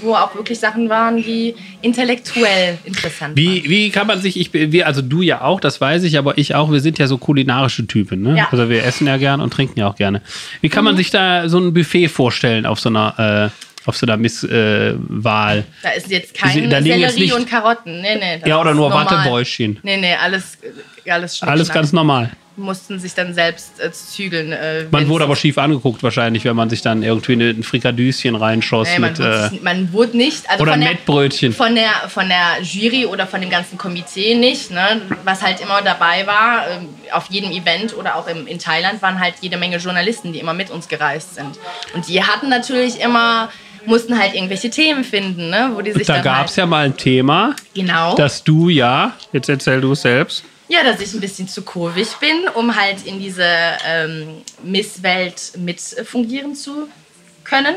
[SPEAKER 3] wo auch wirklich Sachen waren, die intellektuell interessant
[SPEAKER 2] Wie,
[SPEAKER 3] waren.
[SPEAKER 2] wie kann man sich, ich, bin- wir, also du ja auch, das weiß ich, aber ich auch, wir sind ja so kulinarische Typen, ne?
[SPEAKER 3] Ja.
[SPEAKER 2] Also wir essen ja gern und trinken ja auch gerne. Wie kann
[SPEAKER 3] Mhm.
[SPEAKER 2] man sich da so ein Buffet vorstellen auf so einer, äh, auf so einer Misswahl? Äh?
[SPEAKER 3] Da ist jetzt kein
[SPEAKER 2] Da liegen jetzt
[SPEAKER 3] Sellerie
[SPEAKER 2] nicht-
[SPEAKER 3] und Karotten. Nee, nee.
[SPEAKER 2] ja, oder nur
[SPEAKER 3] normal.
[SPEAKER 2] Wattebäuschen.
[SPEAKER 3] Nee, nee, alles, alles.
[SPEAKER 2] Alles ganz normal.
[SPEAKER 3] Mussten sich dann selbst äh, zügeln. Äh,
[SPEAKER 2] Man wurde aber schief angeguckt wahrscheinlich, wenn man sich dann irgendwie ein Frikadüschen reinschoss
[SPEAKER 3] Nee, man,
[SPEAKER 2] mit
[SPEAKER 3] wurde,
[SPEAKER 2] äh,
[SPEAKER 3] man wurde nicht. Also
[SPEAKER 2] oder
[SPEAKER 3] von der,
[SPEAKER 2] Mettbrötchen.
[SPEAKER 3] Von der, von der Jury oder von dem ganzen Komitee nicht. Ne? Was halt immer dabei war, ähm, auf jedem Event oder auch im, in Thailand waren halt jede Menge Journalisten, die immer mit uns gereist sind. Und die hatten natürlich immer, mussten halt irgendwelche Themen finden, ne? wo die sich
[SPEAKER 2] Da gab es
[SPEAKER 3] halt,
[SPEAKER 2] ja mal ein Thema,
[SPEAKER 3] Genau.
[SPEAKER 2] dass du ja, jetzt erzähl du es selbst,
[SPEAKER 3] Ja, dass ich ein bisschen zu kurvig bin, um halt in diese ähm, Misswelt mit fungieren zu können.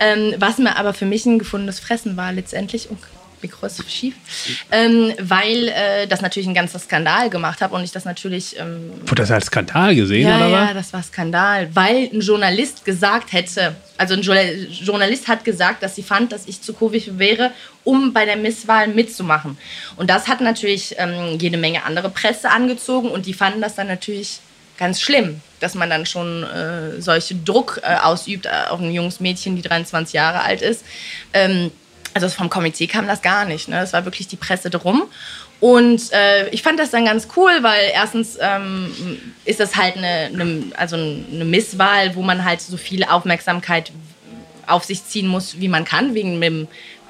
[SPEAKER 3] Ähm, was mir aber für mich ein gefundenes Fressen war letztendlich. Oh, Mikro ist schief. Ähm, weil äh, das natürlich ein ganzer Skandal gemacht habe und ich das natürlich. Ähm,
[SPEAKER 2] wurde das als Skandal gesehen
[SPEAKER 3] ja,
[SPEAKER 2] oder
[SPEAKER 3] ja,
[SPEAKER 2] was?
[SPEAKER 3] das war Skandal, weil ein Journalist gesagt hätte, also ein Journal- Journalist hat gesagt, dass sie fand, dass ich zu kurvig wäre, um bei der Misswahl mitzumachen. Und das hat natürlich ähm, jede Menge andere Presse angezogen und die fanden das dann natürlich ganz schlimm, dass man dann schon äh, solche Druck äh, ausübt auf ein junges Mädchen, die 23 Jahre alt ist. Ähm, also vom Komitee kam das gar nicht. Ne? Es war wirklich die Presse drum. Und äh, ich fand das dann ganz cool, weil erstens ähm, ist das halt eine, eine, also eine Misswahl, wo man halt so viel Aufmerksamkeit auf sich ziehen muss, wie man kann, wegen dem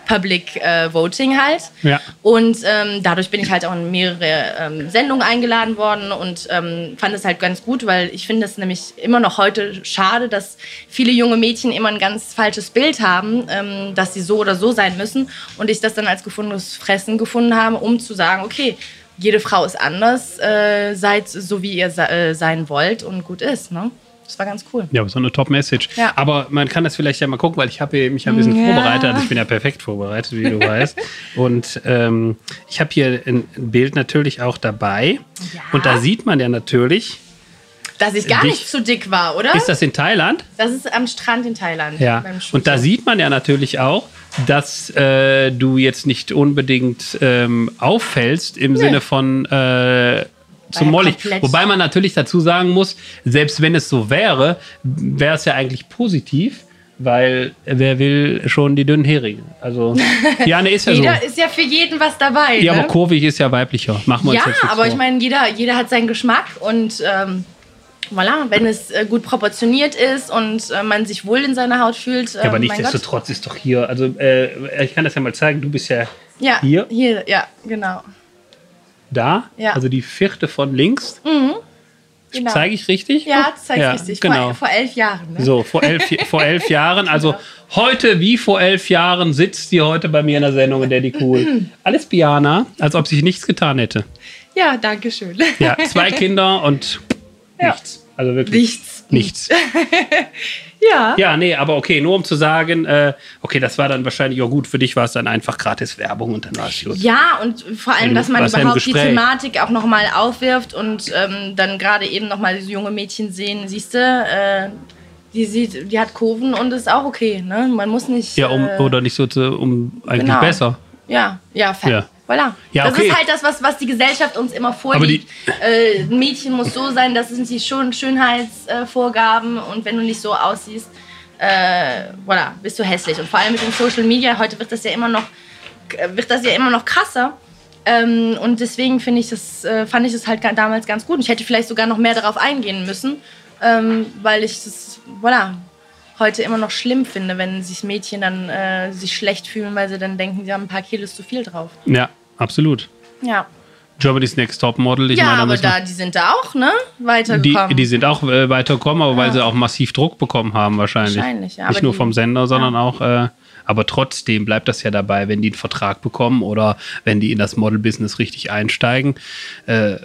[SPEAKER 3] Public äh, Voting halt.
[SPEAKER 2] Ja.
[SPEAKER 3] Und ähm, dadurch bin ich halt auch in mehrere ähm, Sendungen eingeladen worden und ähm, fand es halt ganz gut, weil ich finde es nämlich immer noch heute schade, dass viele junge Mädchen immer ein ganz falsches Bild haben, ähm, dass sie so oder so sein müssen. Und ich das dann als gefundenes Fressen gefunden habe, um zu sagen, okay, jede Frau ist anders, äh, seid so, wie ihr se äh, sein wollt und gut ist. Ne? Das war ganz cool.
[SPEAKER 2] Ja, so eine Top-Message.
[SPEAKER 3] Ja.
[SPEAKER 2] Aber man kann das vielleicht ja mal gucken, weil ich habe mich ein bisschen
[SPEAKER 3] Ja.
[SPEAKER 2] vorbereitet. Also ich bin ja perfekt vorbereitet, wie du weißt. Und ähm, ich habe hier ein Bild natürlich auch dabei.
[SPEAKER 3] Ja.
[SPEAKER 2] Und da sieht man ja natürlich,
[SPEAKER 3] Dass ich gar
[SPEAKER 2] Dich-
[SPEAKER 3] nicht zu dick war, oder?
[SPEAKER 2] ist das in Thailand?
[SPEAKER 3] das ist am Strand in Thailand.
[SPEAKER 2] Ja. Und da sieht man ja natürlich auch, dass äh, du jetzt nicht unbedingt ähm, auffällst im Sinne von äh, zum
[SPEAKER 3] ja
[SPEAKER 2] Mollig. Wobei man natürlich dazu sagen muss, selbst wenn es so wäre, wäre es ja eigentlich positiv, weil wer will schon die dünnen Heringe? Also, ja, ne, ist ja so.
[SPEAKER 3] Jeder ist ja für jeden was dabei.
[SPEAKER 2] Ja,
[SPEAKER 3] ne?
[SPEAKER 2] aber kurvig ist ja weiblicher. Machen wir uns
[SPEAKER 3] Ja,
[SPEAKER 2] jetzt nichts
[SPEAKER 3] aber ich
[SPEAKER 2] vor.
[SPEAKER 3] meine, jeder, jeder hat seinen Geschmack und ähm, voilà, wenn es äh, gut proportioniert ist und äh, man sich wohl in seiner Haut fühlt. Äh,
[SPEAKER 2] Ja, aber
[SPEAKER 3] Gott.
[SPEAKER 2] nichtsdestotrotz ist doch hier, also äh, ich kann das ja mal zeigen, du bist ja
[SPEAKER 3] Ja,
[SPEAKER 2] hier.
[SPEAKER 3] Hier, ja, genau.
[SPEAKER 2] Da,
[SPEAKER 3] Ja.
[SPEAKER 2] also die vierte von links.
[SPEAKER 3] genau.
[SPEAKER 2] Zeige ich richtig?
[SPEAKER 3] Ja, das zeigst
[SPEAKER 2] Ja,
[SPEAKER 3] richtig.
[SPEAKER 2] Genau.
[SPEAKER 3] Vor, vor elf Jahren. Ne?
[SPEAKER 2] So, vor elf, vor elf Jahren, also heute wie vor elf Jahren sitzt die heute bei mir in der Sendung in Daddy Cool. Alles Biana, als ob sich nichts getan hätte.
[SPEAKER 3] Ja, danke schön.
[SPEAKER 2] Ja, zwei Kinder und
[SPEAKER 3] Ja.
[SPEAKER 2] nichts. Also wirklich
[SPEAKER 3] Nichts.
[SPEAKER 2] nichts.
[SPEAKER 3] Ja.
[SPEAKER 2] Ja, nee, aber okay, nur um zu sagen, äh, okay, das war dann wahrscheinlich auch gut für dich, war es dann einfach gratis Werbung und dann war es gut.
[SPEAKER 3] Ja, und vor allem, dass man überhaupt die. Thematik auch nochmal aufwirft und ähm, dann gerade eben nochmal diese junge Mädchen sehen, siehst du, äh, die, sieht, die hat Kurven und ist auch okay. Ne? Man muss nicht.
[SPEAKER 2] Ja, um,
[SPEAKER 3] äh,
[SPEAKER 2] oder nicht so zu, um eigentlich
[SPEAKER 3] genau.
[SPEAKER 2] besser.
[SPEAKER 3] Ja, ja, fair.
[SPEAKER 2] Ja.
[SPEAKER 3] Voilà.
[SPEAKER 2] Ja,
[SPEAKER 3] Das
[SPEAKER 2] okay.
[SPEAKER 3] ist halt das, was, was die Gesellschaft uns immer vorliegt. Äh, ein Mädchen muss so sein, das sind die Schön Schönheitsvorgaben äh, und wenn du nicht so aussiehst, äh, voilà, bist du hässlich. Und vor allem mit den Social Media, heute wird das ja immer noch, wird das ja immer noch krasser. Ähm, und deswegen finde ich das, äh, fand ich das halt damals ganz gut. Und ich hätte vielleicht sogar noch mehr darauf eingehen müssen, ähm, weil ich das, voilà, heute immer noch schlimm finde, wenn sich Mädchen dann äh, sich schlecht fühlen, weil sie dann denken, sie haben ein paar Kilos zu viel drauf.
[SPEAKER 2] Ja, absolut.
[SPEAKER 3] Ja.
[SPEAKER 2] Germany's Next Top Model. Ich
[SPEAKER 3] ja,
[SPEAKER 2] meine,
[SPEAKER 3] aber da, die sind da auch, ne?
[SPEAKER 2] Die,
[SPEAKER 3] Weitergekommen.
[SPEAKER 2] die sind auch äh, weitergekommen, aber weil
[SPEAKER 3] Ja.
[SPEAKER 2] sie auch massiv Druck bekommen haben wahrscheinlich.
[SPEAKER 3] Wahrscheinlich, ja,
[SPEAKER 2] Nicht nur
[SPEAKER 3] die-
[SPEAKER 2] vom Sender, sondern auch, äh, aber trotzdem bleibt das ja dabei, wenn die einen Vertrag bekommen oder wenn die in das Model-Business richtig einsteigen. Äh,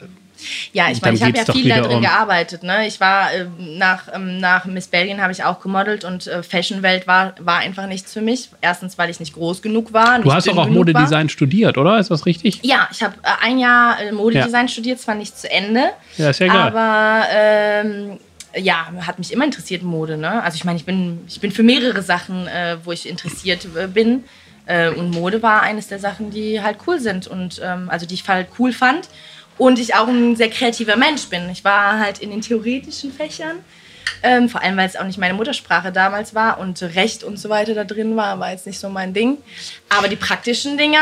[SPEAKER 3] ja, ich meine, ich habe ja viel da drin
[SPEAKER 2] um-
[SPEAKER 3] gearbeitet, ne? Ich war äh, nach, ähm, nach Miss Belgien habe ich auch gemodelt und äh, Fashion-Welt war, war einfach nichts für mich. Erstens, weil ich nicht groß genug war.
[SPEAKER 2] du hast doch auch
[SPEAKER 3] genug war.
[SPEAKER 2] Modedesign studiert, oder? Ist das richtig?
[SPEAKER 3] Ja, ich habe äh, ein Jahr äh, Modedesign studiert, zwar nicht zu Ende,
[SPEAKER 2] Ja, ist ja egal.
[SPEAKER 3] aber ähm, ja, hat mich immer interessiert Mode. Ne? Also ich meine, ich bin, ich bin für mehrere Sachen, äh, wo ich interessiert äh, bin. Äh, und Mode war eines der Sachen, die halt cool sind und ähm, also die ich halt cool fand. Und ich auch ein sehr kreativer Mensch bin. Ich war halt in den theoretischen Fächern. Ähm, vor allem, weil es auch nicht meine Muttersprache damals war und Recht und so weiter da drin war, war jetzt nicht so mein Ding. Aber die praktischen Dinger,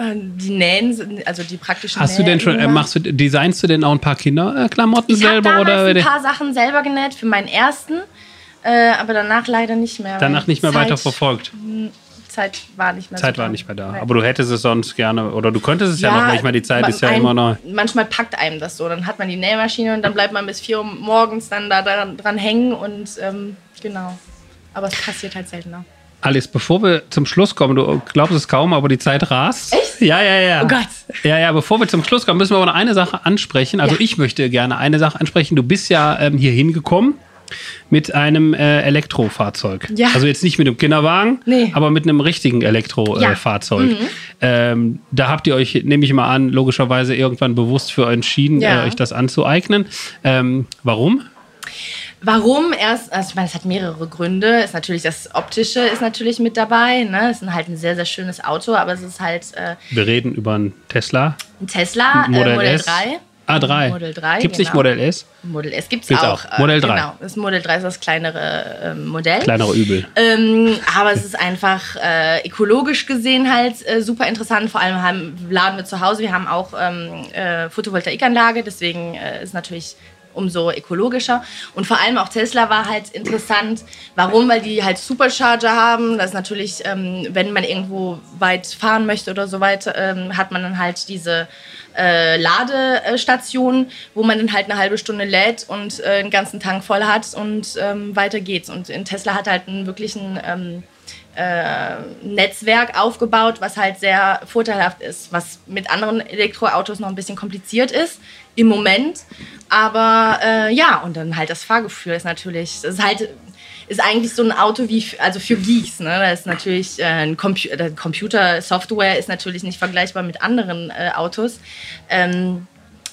[SPEAKER 3] äh, die Nähen, also die praktischen
[SPEAKER 2] Hast du denn schon, äh, machst du, designst du denn auch ein paar Kinderklamotten
[SPEAKER 3] ich habe
[SPEAKER 2] selber oder
[SPEAKER 3] ein paar Sachen selber genäht für meinen ersten, äh, aber danach leider nicht mehr.
[SPEAKER 2] danach nicht mehr
[SPEAKER 3] Zeit,
[SPEAKER 2] weiter verfolgt?
[SPEAKER 3] Zeit war nicht mehr
[SPEAKER 2] Zeit
[SPEAKER 3] so
[SPEAKER 2] war
[SPEAKER 3] da.
[SPEAKER 2] nicht mehr da.
[SPEAKER 3] Nein.
[SPEAKER 2] Aber du hättest es sonst gerne, oder du könntest es ja, noch, weil ich meine, die Zeit
[SPEAKER 3] ma-
[SPEAKER 2] ist ja
[SPEAKER 3] ein-
[SPEAKER 2] immer noch.
[SPEAKER 3] Manchmal packt einem das so. Dann hat man die Nähmaschine und dann bleibt man bis 4 Uhr morgens dann da dran, dran hängen und ähm, genau. Aber es passiert halt seltener.
[SPEAKER 2] Alice, bevor wir zum Schluss kommen, du glaubst es kaum, aber die Zeit rast.
[SPEAKER 3] Echt?
[SPEAKER 2] Ja, ja, ja.
[SPEAKER 3] Oh Gott.
[SPEAKER 2] Ja, ja, bevor wir zum Schluss kommen, müssen wir aber noch eine Sache ansprechen. Also
[SPEAKER 3] Ja.
[SPEAKER 2] ich möchte gerne eine Sache ansprechen. Du bist ja ähm, hier hingekommen mit einem äh, Elektrofahrzeug.
[SPEAKER 3] Ja.
[SPEAKER 2] Also jetzt nicht mit einem Kinderwagen,
[SPEAKER 3] Nee.
[SPEAKER 2] aber mit einem richtigen Elektrofahrzeug.
[SPEAKER 3] Ja.
[SPEAKER 2] Äh, Fahrzeug. Ähm, da habt ihr euch, nehme ich mal an, logischerweise irgendwann bewusst für entschieden,
[SPEAKER 3] Ja.
[SPEAKER 2] äh, euch das anzueignen. Ähm, warum?
[SPEAKER 3] Warum erst, also ich meine, es hat mehrere Gründe. Ist natürlich das Optische ist natürlich mit dabei. Ne? Es ist halt ein sehr, sehr schönes Auto, aber es ist halt äh,
[SPEAKER 2] Wir reden über einen Tesla.
[SPEAKER 3] ein Tesla
[SPEAKER 2] Model
[SPEAKER 3] äh, Model
[SPEAKER 2] S.
[SPEAKER 3] 3.
[SPEAKER 2] A3.
[SPEAKER 3] Model 3.
[SPEAKER 2] Gibt es nicht
[SPEAKER 3] genau.
[SPEAKER 2] Modell S?
[SPEAKER 3] Model S gibt es auch.
[SPEAKER 2] auch. Modell 3.
[SPEAKER 3] Genau, das Model 3 ist das kleinere ähm, Modell.
[SPEAKER 2] Kleinere Übel.
[SPEAKER 3] Ähm, aber es ist einfach äh, ökologisch gesehen halt äh, super interessant. Vor allem haben, laden wir zu Hause. Wir haben auch ähm, äh, Photovoltaikanlage, deswegen äh, ist natürlich umso ökologischer. Und vor allem auch Tesla war halt interessant. Warum? Weil die halt Supercharger haben. Das ist natürlich, ähm, wenn man irgendwo weit fahren möchte oder so weiter, ähm, hat man dann halt diese äh, Ladestation, wo man dann halt eine halbe Stunde lädt und äh, einen ganzen Tank voll hat und ähm, weiter geht's. Und in Tesla hat halt einen wirklichen ähm, äh, Netzwerk aufgebaut, was halt sehr vorteilhaft ist, was mit anderen Elektroautos noch ein bisschen kompliziert ist im Moment. Aber äh, ja, und dann halt das Fahrgefühl ist natürlich, das ist halt ist eigentlich so ein Auto wie, also für Geeks, ne? Da ist natürlich äh, ein Compu äh, Computer-Software ist natürlich nicht vergleichbar mit anderen äh, Autos. Ähm,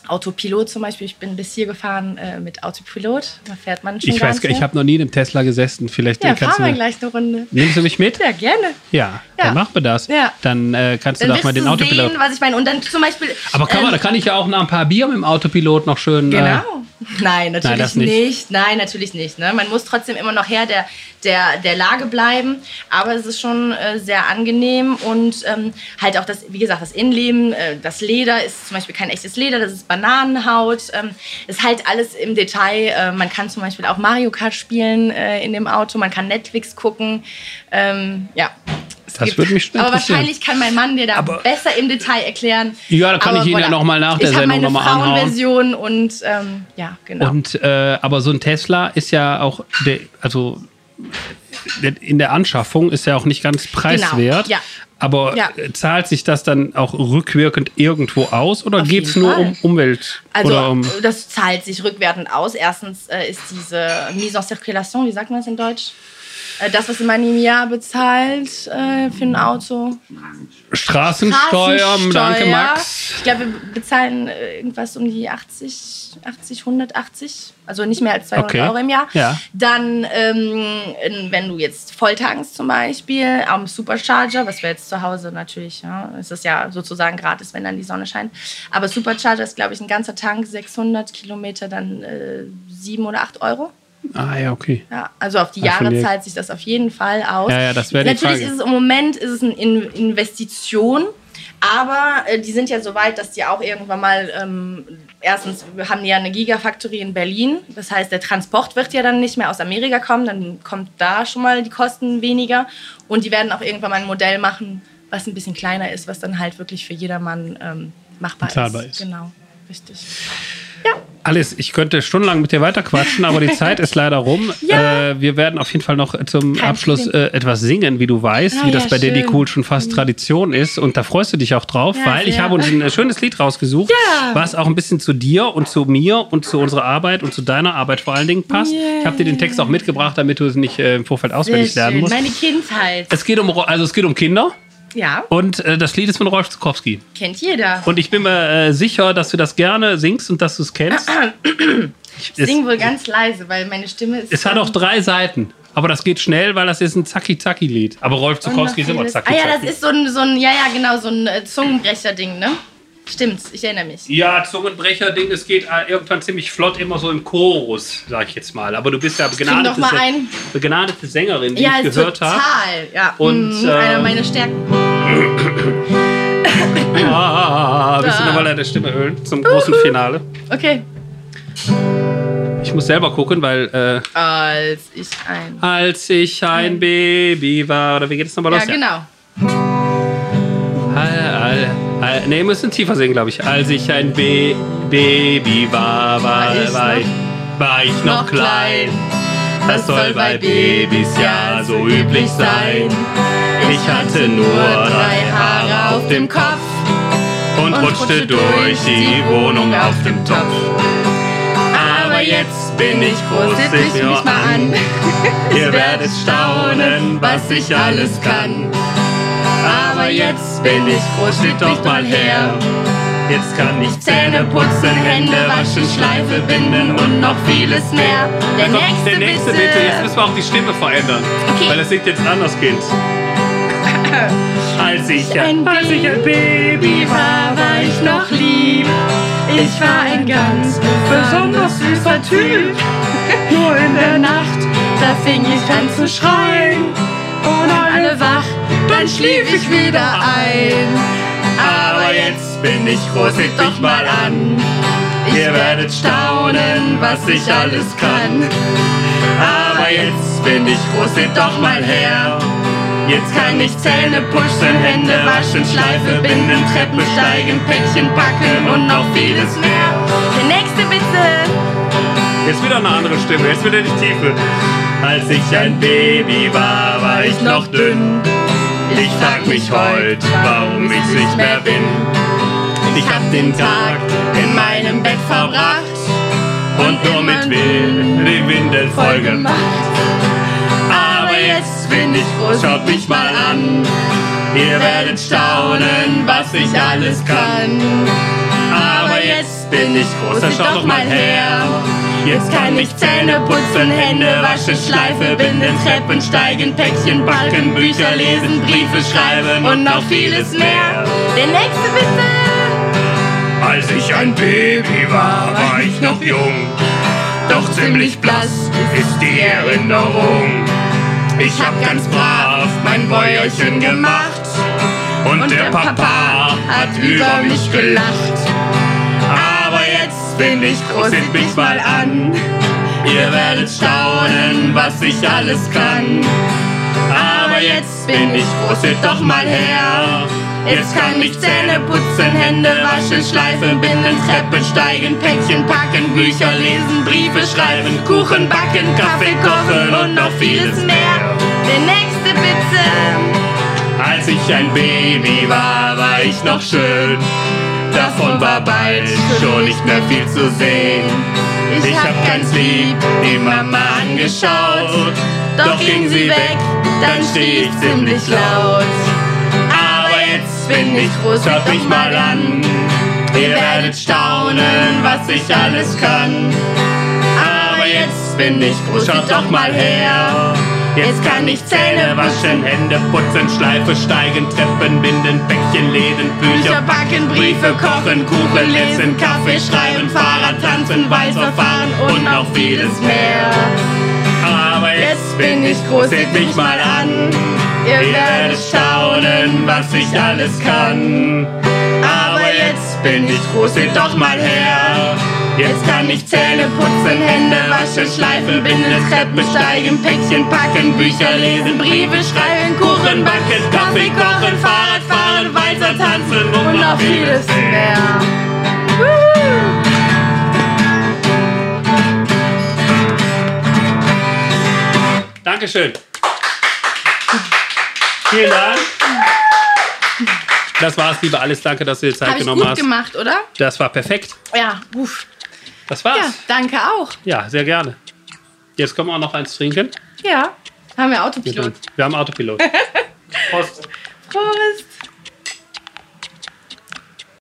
[SPEAKER 3] Autopilot zum Beispiel, ich bin bis hier gefahren äh, mit Autopilot, da fährt man schon
[SPEAKER 2] Ich weiß, ich habe noch nie in einem Tesla gesessen. Vielleicht
[SPEAKER 3] Ja, fahren wir gleich eine Runde.
[SPEAKER 2] Nimmst du mich mit?
[SPEAKER 3] Ja, gerne.
[SPEAKER 2] Ja,
[SPEAKER 3] Ja.
[SPEAKER 2] dann machen wir das.
[SPEAKER 3] Ja.
[SPEAKER 2] Dann äh, kannst du
[SPEAKER 3] Dann
[SPEAKER 2] doch mal den Autopilot.
[SPEAKER 3] sehen, was ich meine. Und dann zum Beispiel...
[SPEAKER 2] Aber kann man, da
[SPEAKER 3] ähm,
[SPEAKER 2] kann ich ja auch nach ein paar Bier mit dem Autopilot noch schön. Äh,
[SPEAKER 3] Genau. Nein, natürlich
[SPEAKER 2] das nicht.
[SPEAKER 3] nicht. Nein, natürlich nicht. Ne? Man muss trotzdem immer noch Herr der, der, der Lage bleiben. Aber es ist schon äh, sehr angenehm und ähm, halt auch das, wie gesagt, das Innenleben, äh, das Leder ist zum Beispiel kein echtes Leder, das ist Bananenhaut. Ähm, ist halt alles im Detail. Äh, man kann zum Beispiel auch Mario Kart spielen äh, in dem Auto, man kann Netflix gucken. Ähm, ja. Es
[SPEAKER 2] Das
[SPEAKER 3] gibt-
[SPEAKER 2] würde mich
[SPEAKER 3] Aber wahrscheinlich kann mein Mann dir da
[SPEAKER 2] Aber-
[SPEAKER 3] besser im Detail erklären.
[SPEAKER 2] Ja, da kann
[SPEAKER 3] Aber
[SPEAKER 2] ich ihn ja
[SPEAKER 3] voilà.
[SPEAKER 2] noch mal nach der
[SPEAKER 3] ich
[SPEAKER 2] Sendung
[SPEAKER 3] meine
[SPEAKER 2] noch mal anhauen.
[SPEAKER 3] Frauenversion und ähm, ja, genau.
[SPEAKER 2] Und äh, aber so ein Tesla ist ja auch, der, also in der Anschaffung ist ja auch nicht ganz preiswert.
[SPEAKER 3] ja.
[SPEAKER 2] Aber
[SPEAKER 3] Ja.
[SPEAKER 2] äh, zahlt sich das dann auch rückwirkend irgendwo aus oder geht es nur
[SPEAKER 3] Fall.
[SPEAKER 2] um Umwelt?
[SPEAKER 3] Also
[SPEAKER 2] um,
[SPEAKER 3] das zahlt sich rückwertend aus. Erstens äh, ist diese Mise en Circulation, wie sagt man das in Deutsch? Äh, das, was man im Jahr bezahlt äh, für ein Auto.
[SPEAKER 2] Straßensteuer,
[SPEAKER 3] Straßensteuer.
[SPEAKER 2] danke Max.
[SPEAKER 3] Ich glaube, wir bezahlen äh, irgendwas um die 80, 80, 180. Also nicht mehr als 200
[SPEAKER 2] Okay.
[SPEAKER 3] Euro im Jahr.
[SPEAKER 2] Ja.
[SPEAKER 3] Dann, ähm, wenn du jetzt volltankst zum Beispiel, am Supercharger, was wir jetzt zu Hause natürlich, ja, es ist ja sozusagen gratis, wenn dann die Sonne scheint. Aber Supercharger ist, glaube ich, ein ganzer Tank, 600 Kilometer, dann äh, 7 oder 8 Euro.
[SPEAKER 2] Ah ja, okay.
[SPEAKER 3] Ja, also auf die
[SPEAKER 2] von
[SPEAKER 3] Jahre zahlt sich das auf jeden Fall aus.
[SPEAKER 2] Ja, ja, das wäre
[SPEAKER 3] Natürlich
[SPEAKER 2] Frage.
[SPEAKER 3] ist es im Moment ist es eine In Investition, aber äh, die sind ja so weit, dass die auch irgendwann mal ähm, erstens wir haben die ja eine Gigafactory in Berlin, das heißt der Transport wird ja dann nicht mehr aus Amerika kommen, dann kommt da schon mal die Kosten weniger und die werden auch irgendwann mal ein Modell machen, was ein bisschen kleiner ist, was dann halt wirklich für jedermann ähm, machbar
[SPEAKER 2] Bezahlbar
[SPEAKER 3] ist.
[SPEAKER 2] ist.
[SPEAKER 3] Genau, richtig.
[SPEAKER 2] Alice, ich könnte stundenlang mit dir weiterquatschen, aber die Zeit ist leider rum.
[SPEAKER 3] Ja.
[SPEAKER 2] Äh, wir werden auf jeden Fall noch zum
[SPEAKER 3] Kein
[SPEAKER 2] Abschluss äh, etwas singen, wie du weißt,
[SPEAKER 3] Ah,
[SPEAKER 2] wie das
[SPEAKER 3] ja,
[SPEAKER 2] bei Daddy
[SPEAKER 3] schön. Mhm.
[SPEAKER 2] Cool schon fast Tradition ist. Und da freust du dich auch drauf,
[SPEAKER 3] Ja,
[SPEAKER 2] weil ich
[SPEAKER 3] sehr.
[SPEAKER 2] habe uns ein äh, schönes Lied rausgesucht,
[SPEAKER 3] Ja.
[SPEAKER 2] was auch ein bisschen zu dir und zu mir und zu unserer Arbeit und zu deiner Arbeit vor allen Dingen passt.
[SPEAKER 3] Yeah.
[SPEAKER 2] Ich habe dir den Text auch mitgebracht, damit du es nicht äh, im Vorfeld auswendig lernen musst.
[SPEAKER 3] Meine Kindheit.
[SPEAKER 2] Es geht um, also es geht um Kinder
[SPEAKER 3] Ja,
[SPEAKER 2] und äh, das Lied ist von Rolf Zukowski.
[SPEAKER 3] kennt jeder.
[SPEAKER 2] Und ich bin mir äh, sicher, dass du das gerne singst und dass du es kennst. Ich-
[SPEAKER 3] sing wohl ganz leise, weil meine Stimme ist.
[SPEAKER 2] Es hat auch drei Seiten. Aber das geht schnell, weil das ist ein Zacki-Zacki-Lied. Aber Rolf Zukowski ist immer
[SPEAKER 3] Ah
[SPEAKER 2] Zacki-Zacki.
[SPEAKER 3] ja, das ist so ein, so ein, ja, ja, genau, so ein äh, Zungenbrecher-Ding, ne? Stimmt, ich erinnere mich.
[SPEAKER 2] Ja, Zungenbrecher-Ding, es geht äh, irgendwann ziemlich flott immer so im Chorus, sag ich jetzt mal. Aber du bist ja begnadete,
[SPEAKER 3] ein.
[SPEAKER 2] begnadete Sängerin, die
[SPEAKER 3] Ja,
[SPEAKER 2] ich gehört
[SPEAKER 3] total.
[SPEAKER 2] habe.
[SPEAKER 3] Ja,
[SPEAKER 2] Und,
[SPEAKER 3] mm, einer
[SPEAKER 2] ähm,
[SPEAKER 3] meiner Stärken.
[SPEAKER 2] Ah, du
[SPEAKER 3] Da.
[SPEAKER 2] nochmal deine Stimme ölen zum großen Finale?
[SPEAKER 3] Okay.
[SPEAKER 2] Ich muss selber gucken, weil äh,
[SPEAKER 3] Als ich ein.
[SPEAKER 2] als ich ein Baby war, oder wie geht es nochmal
[SPEAKER 3] Ja,
[SPEAKER 2] los?
[SPEAKER 3] genau.
[SPEAKER 2] Al, al, al, nee, wir müssen tiefer singen, glaube ich. Als ich ein Be Baby war, war,
[SPEAKER 3] War ich
[SPEAKER 2] war,
[SPEAKER 3] noch-
[SPEAKER 2] ich, noch
[SPEAKER 3] noch
[SPEAKER 2] klein. Das soll bei Babys ja so üblich sein. Ich hatte nur drei Haare auf dem Kopf und rutschte durch die Wohnung auf dem Topf. Aber jetzt bin ich groß,
[SPEAKER 3] Seht mich mal an.
[SPEAKER 2] Ihr werdet staunen, was ich alles kann. Aber jetzt bin ich groß, steht doch mal her. Jetzt kann ich Zähne putzen, Hände waschen, Schleife binden und noch vieles mehr.
[SPEAKER 3] Der
[SPEAKER 2] Komm,
[SPEAKER 3] nächste
[SPEAKER 2] der nächste
[SPEAKER 3] bitte.
[SPEAKER 2] bitte. Jetzt müssen wir auch die Stimme verändern.
[SPEAKER 3] Okay.
[SPEAKER 2] Weil das singt jetzt anders, Kind. Als ich
[SPEAKER 3] Ein
[SPEAKER 2] als ich ein
[SPEAKER 3] Baby war, war ich noch lieb. Ich war ein ganz besonders süßer Typ. Nur in der Nacht, da fing ich an zu schreien. Und alle wach, dann schlief ich wieder ein.
[SPEAKER 2] Aber jetzt bin ich groß, seht mich mal an. Ihr werdet staunen, was ich alles kann. Aber jetzt bin ich groß, seht doch mal her. Jetzt kann ich Zähne putzen, Hände waschen, Schleife binden, Treppen steigen, Päckchen packen und noch vieles mehr.
[SPEAKER 3] Der nächste bitte.
[SPEAKER 2] Jetzt wieder eine andere Stimme, jetzt wieder die Tiefe. Als ich ein Baby war, war ich noch dünn. Ich frag mich heute, warum ich nicht mehr bin. Ich hab den Tag in meinem Bett verbracht und nur mit die Windel voll gemacht. Aber jetzt bin ich groß, schaut mich mal an. Ihr werdet staunen, was ich alles kann. Aber jetzt bin ich groß, dann schaut doch mal her. Jetzt kann ich Zähne putzen, Hände waschen, Schleife binden, Treppen steigen, Päckchen backen, Bücher lesen, Briefe schreiben und noch vieles mehr.
[SPEAKER 3] Der nächste bitte.
[SPEAKER 2] Als ich ein Baby war, war ich noch jung. Doch ziemlich blass ist die Erinnerung. Ich hab ganz brav mein Bäuerchen gemacht. Und der Papa hat über mich gelacht. Aber jetzt bin ich groß, seht mich mal an. Ihr werdet staunen, was ich alles kann. Aber jetzt bin ich groß, seht doch mal her. Jetzt kann ich Zähne putzen, Hände waschen, Schleifen binden, Treppen steigen, Päckchen packen, Bücher lesen, Briefe schreiben, Kuchen backen, Kaffee kochen und noch vieles mehr.
[SPEAKER 3] Der nächste bitte.
[SPEAKER 2] Als ich ein Baby war, war ich noch schön. Davon war bald schon nicht mehr viel zu sehen. Ich hab ganz lieb die Mama angeschaut, doch ging sie weg, dann steh ich ziemlich laut. Aber jetzt bin ich groß, schaut mich mal an. Ihr werdet staunen, was ich alles kann. Aber jetzt bin ich groß, schaut doch mal her. Jetzt kann ich Zähne waschen, Hände putzen, Schleife steigen, Treppen binden, Päckchen läden, Bücher backen, Briefe kochen, Kuchen lesen, Kaffee schreiben, Fahrrad tanzen, Walzer fahren und noch vieles mehr. Aber jetzt bin ich groß, seht mich mal an. Ihr werdet staunen, was ich alles kann. Aber jetzt bin ich groß, seht doch mal her. Jetzt kann ich Zähne putzen, Hände waschen, Schleifen binden, Treppen steigen, Päckchen packen, Bücher lesen, Briefe schreiben, Kuchen backen, Kaffee kochen, Fahrrad fahren, Walzer tanzen und,
[SPEAKER 3] noch vieles mehr.
[SPEAKER 5] Dankeschön. Vielen Dank. Das war's, liebe Alice. Danke, dass du dir Zeit
[SPEAKER 3] ich
[SPEAKER 5] genommen
[SPEAKER 3] gut
[SPEAKER 5] hast.
[SPEAKER 3] gemacht, oder?
[SPEAKER 5] Das war perfekt.
[SPEAKER 3] Ja, uff.
[SPEAKER 5] Das
[SPEAKER 3] Ja,
[SPEAKER 5] war's.
[SPEAKER 3] danke auch.
[SPEAKER 5] Ja, sehr gerne. Jetzt können wir auch noch eins trinken.
[SPEAKER 3] Ja, haben wir Autopilot.
[SPEAKER 5] Wir haben Autopilot. Prost.
[SPEAKER 3] Prost.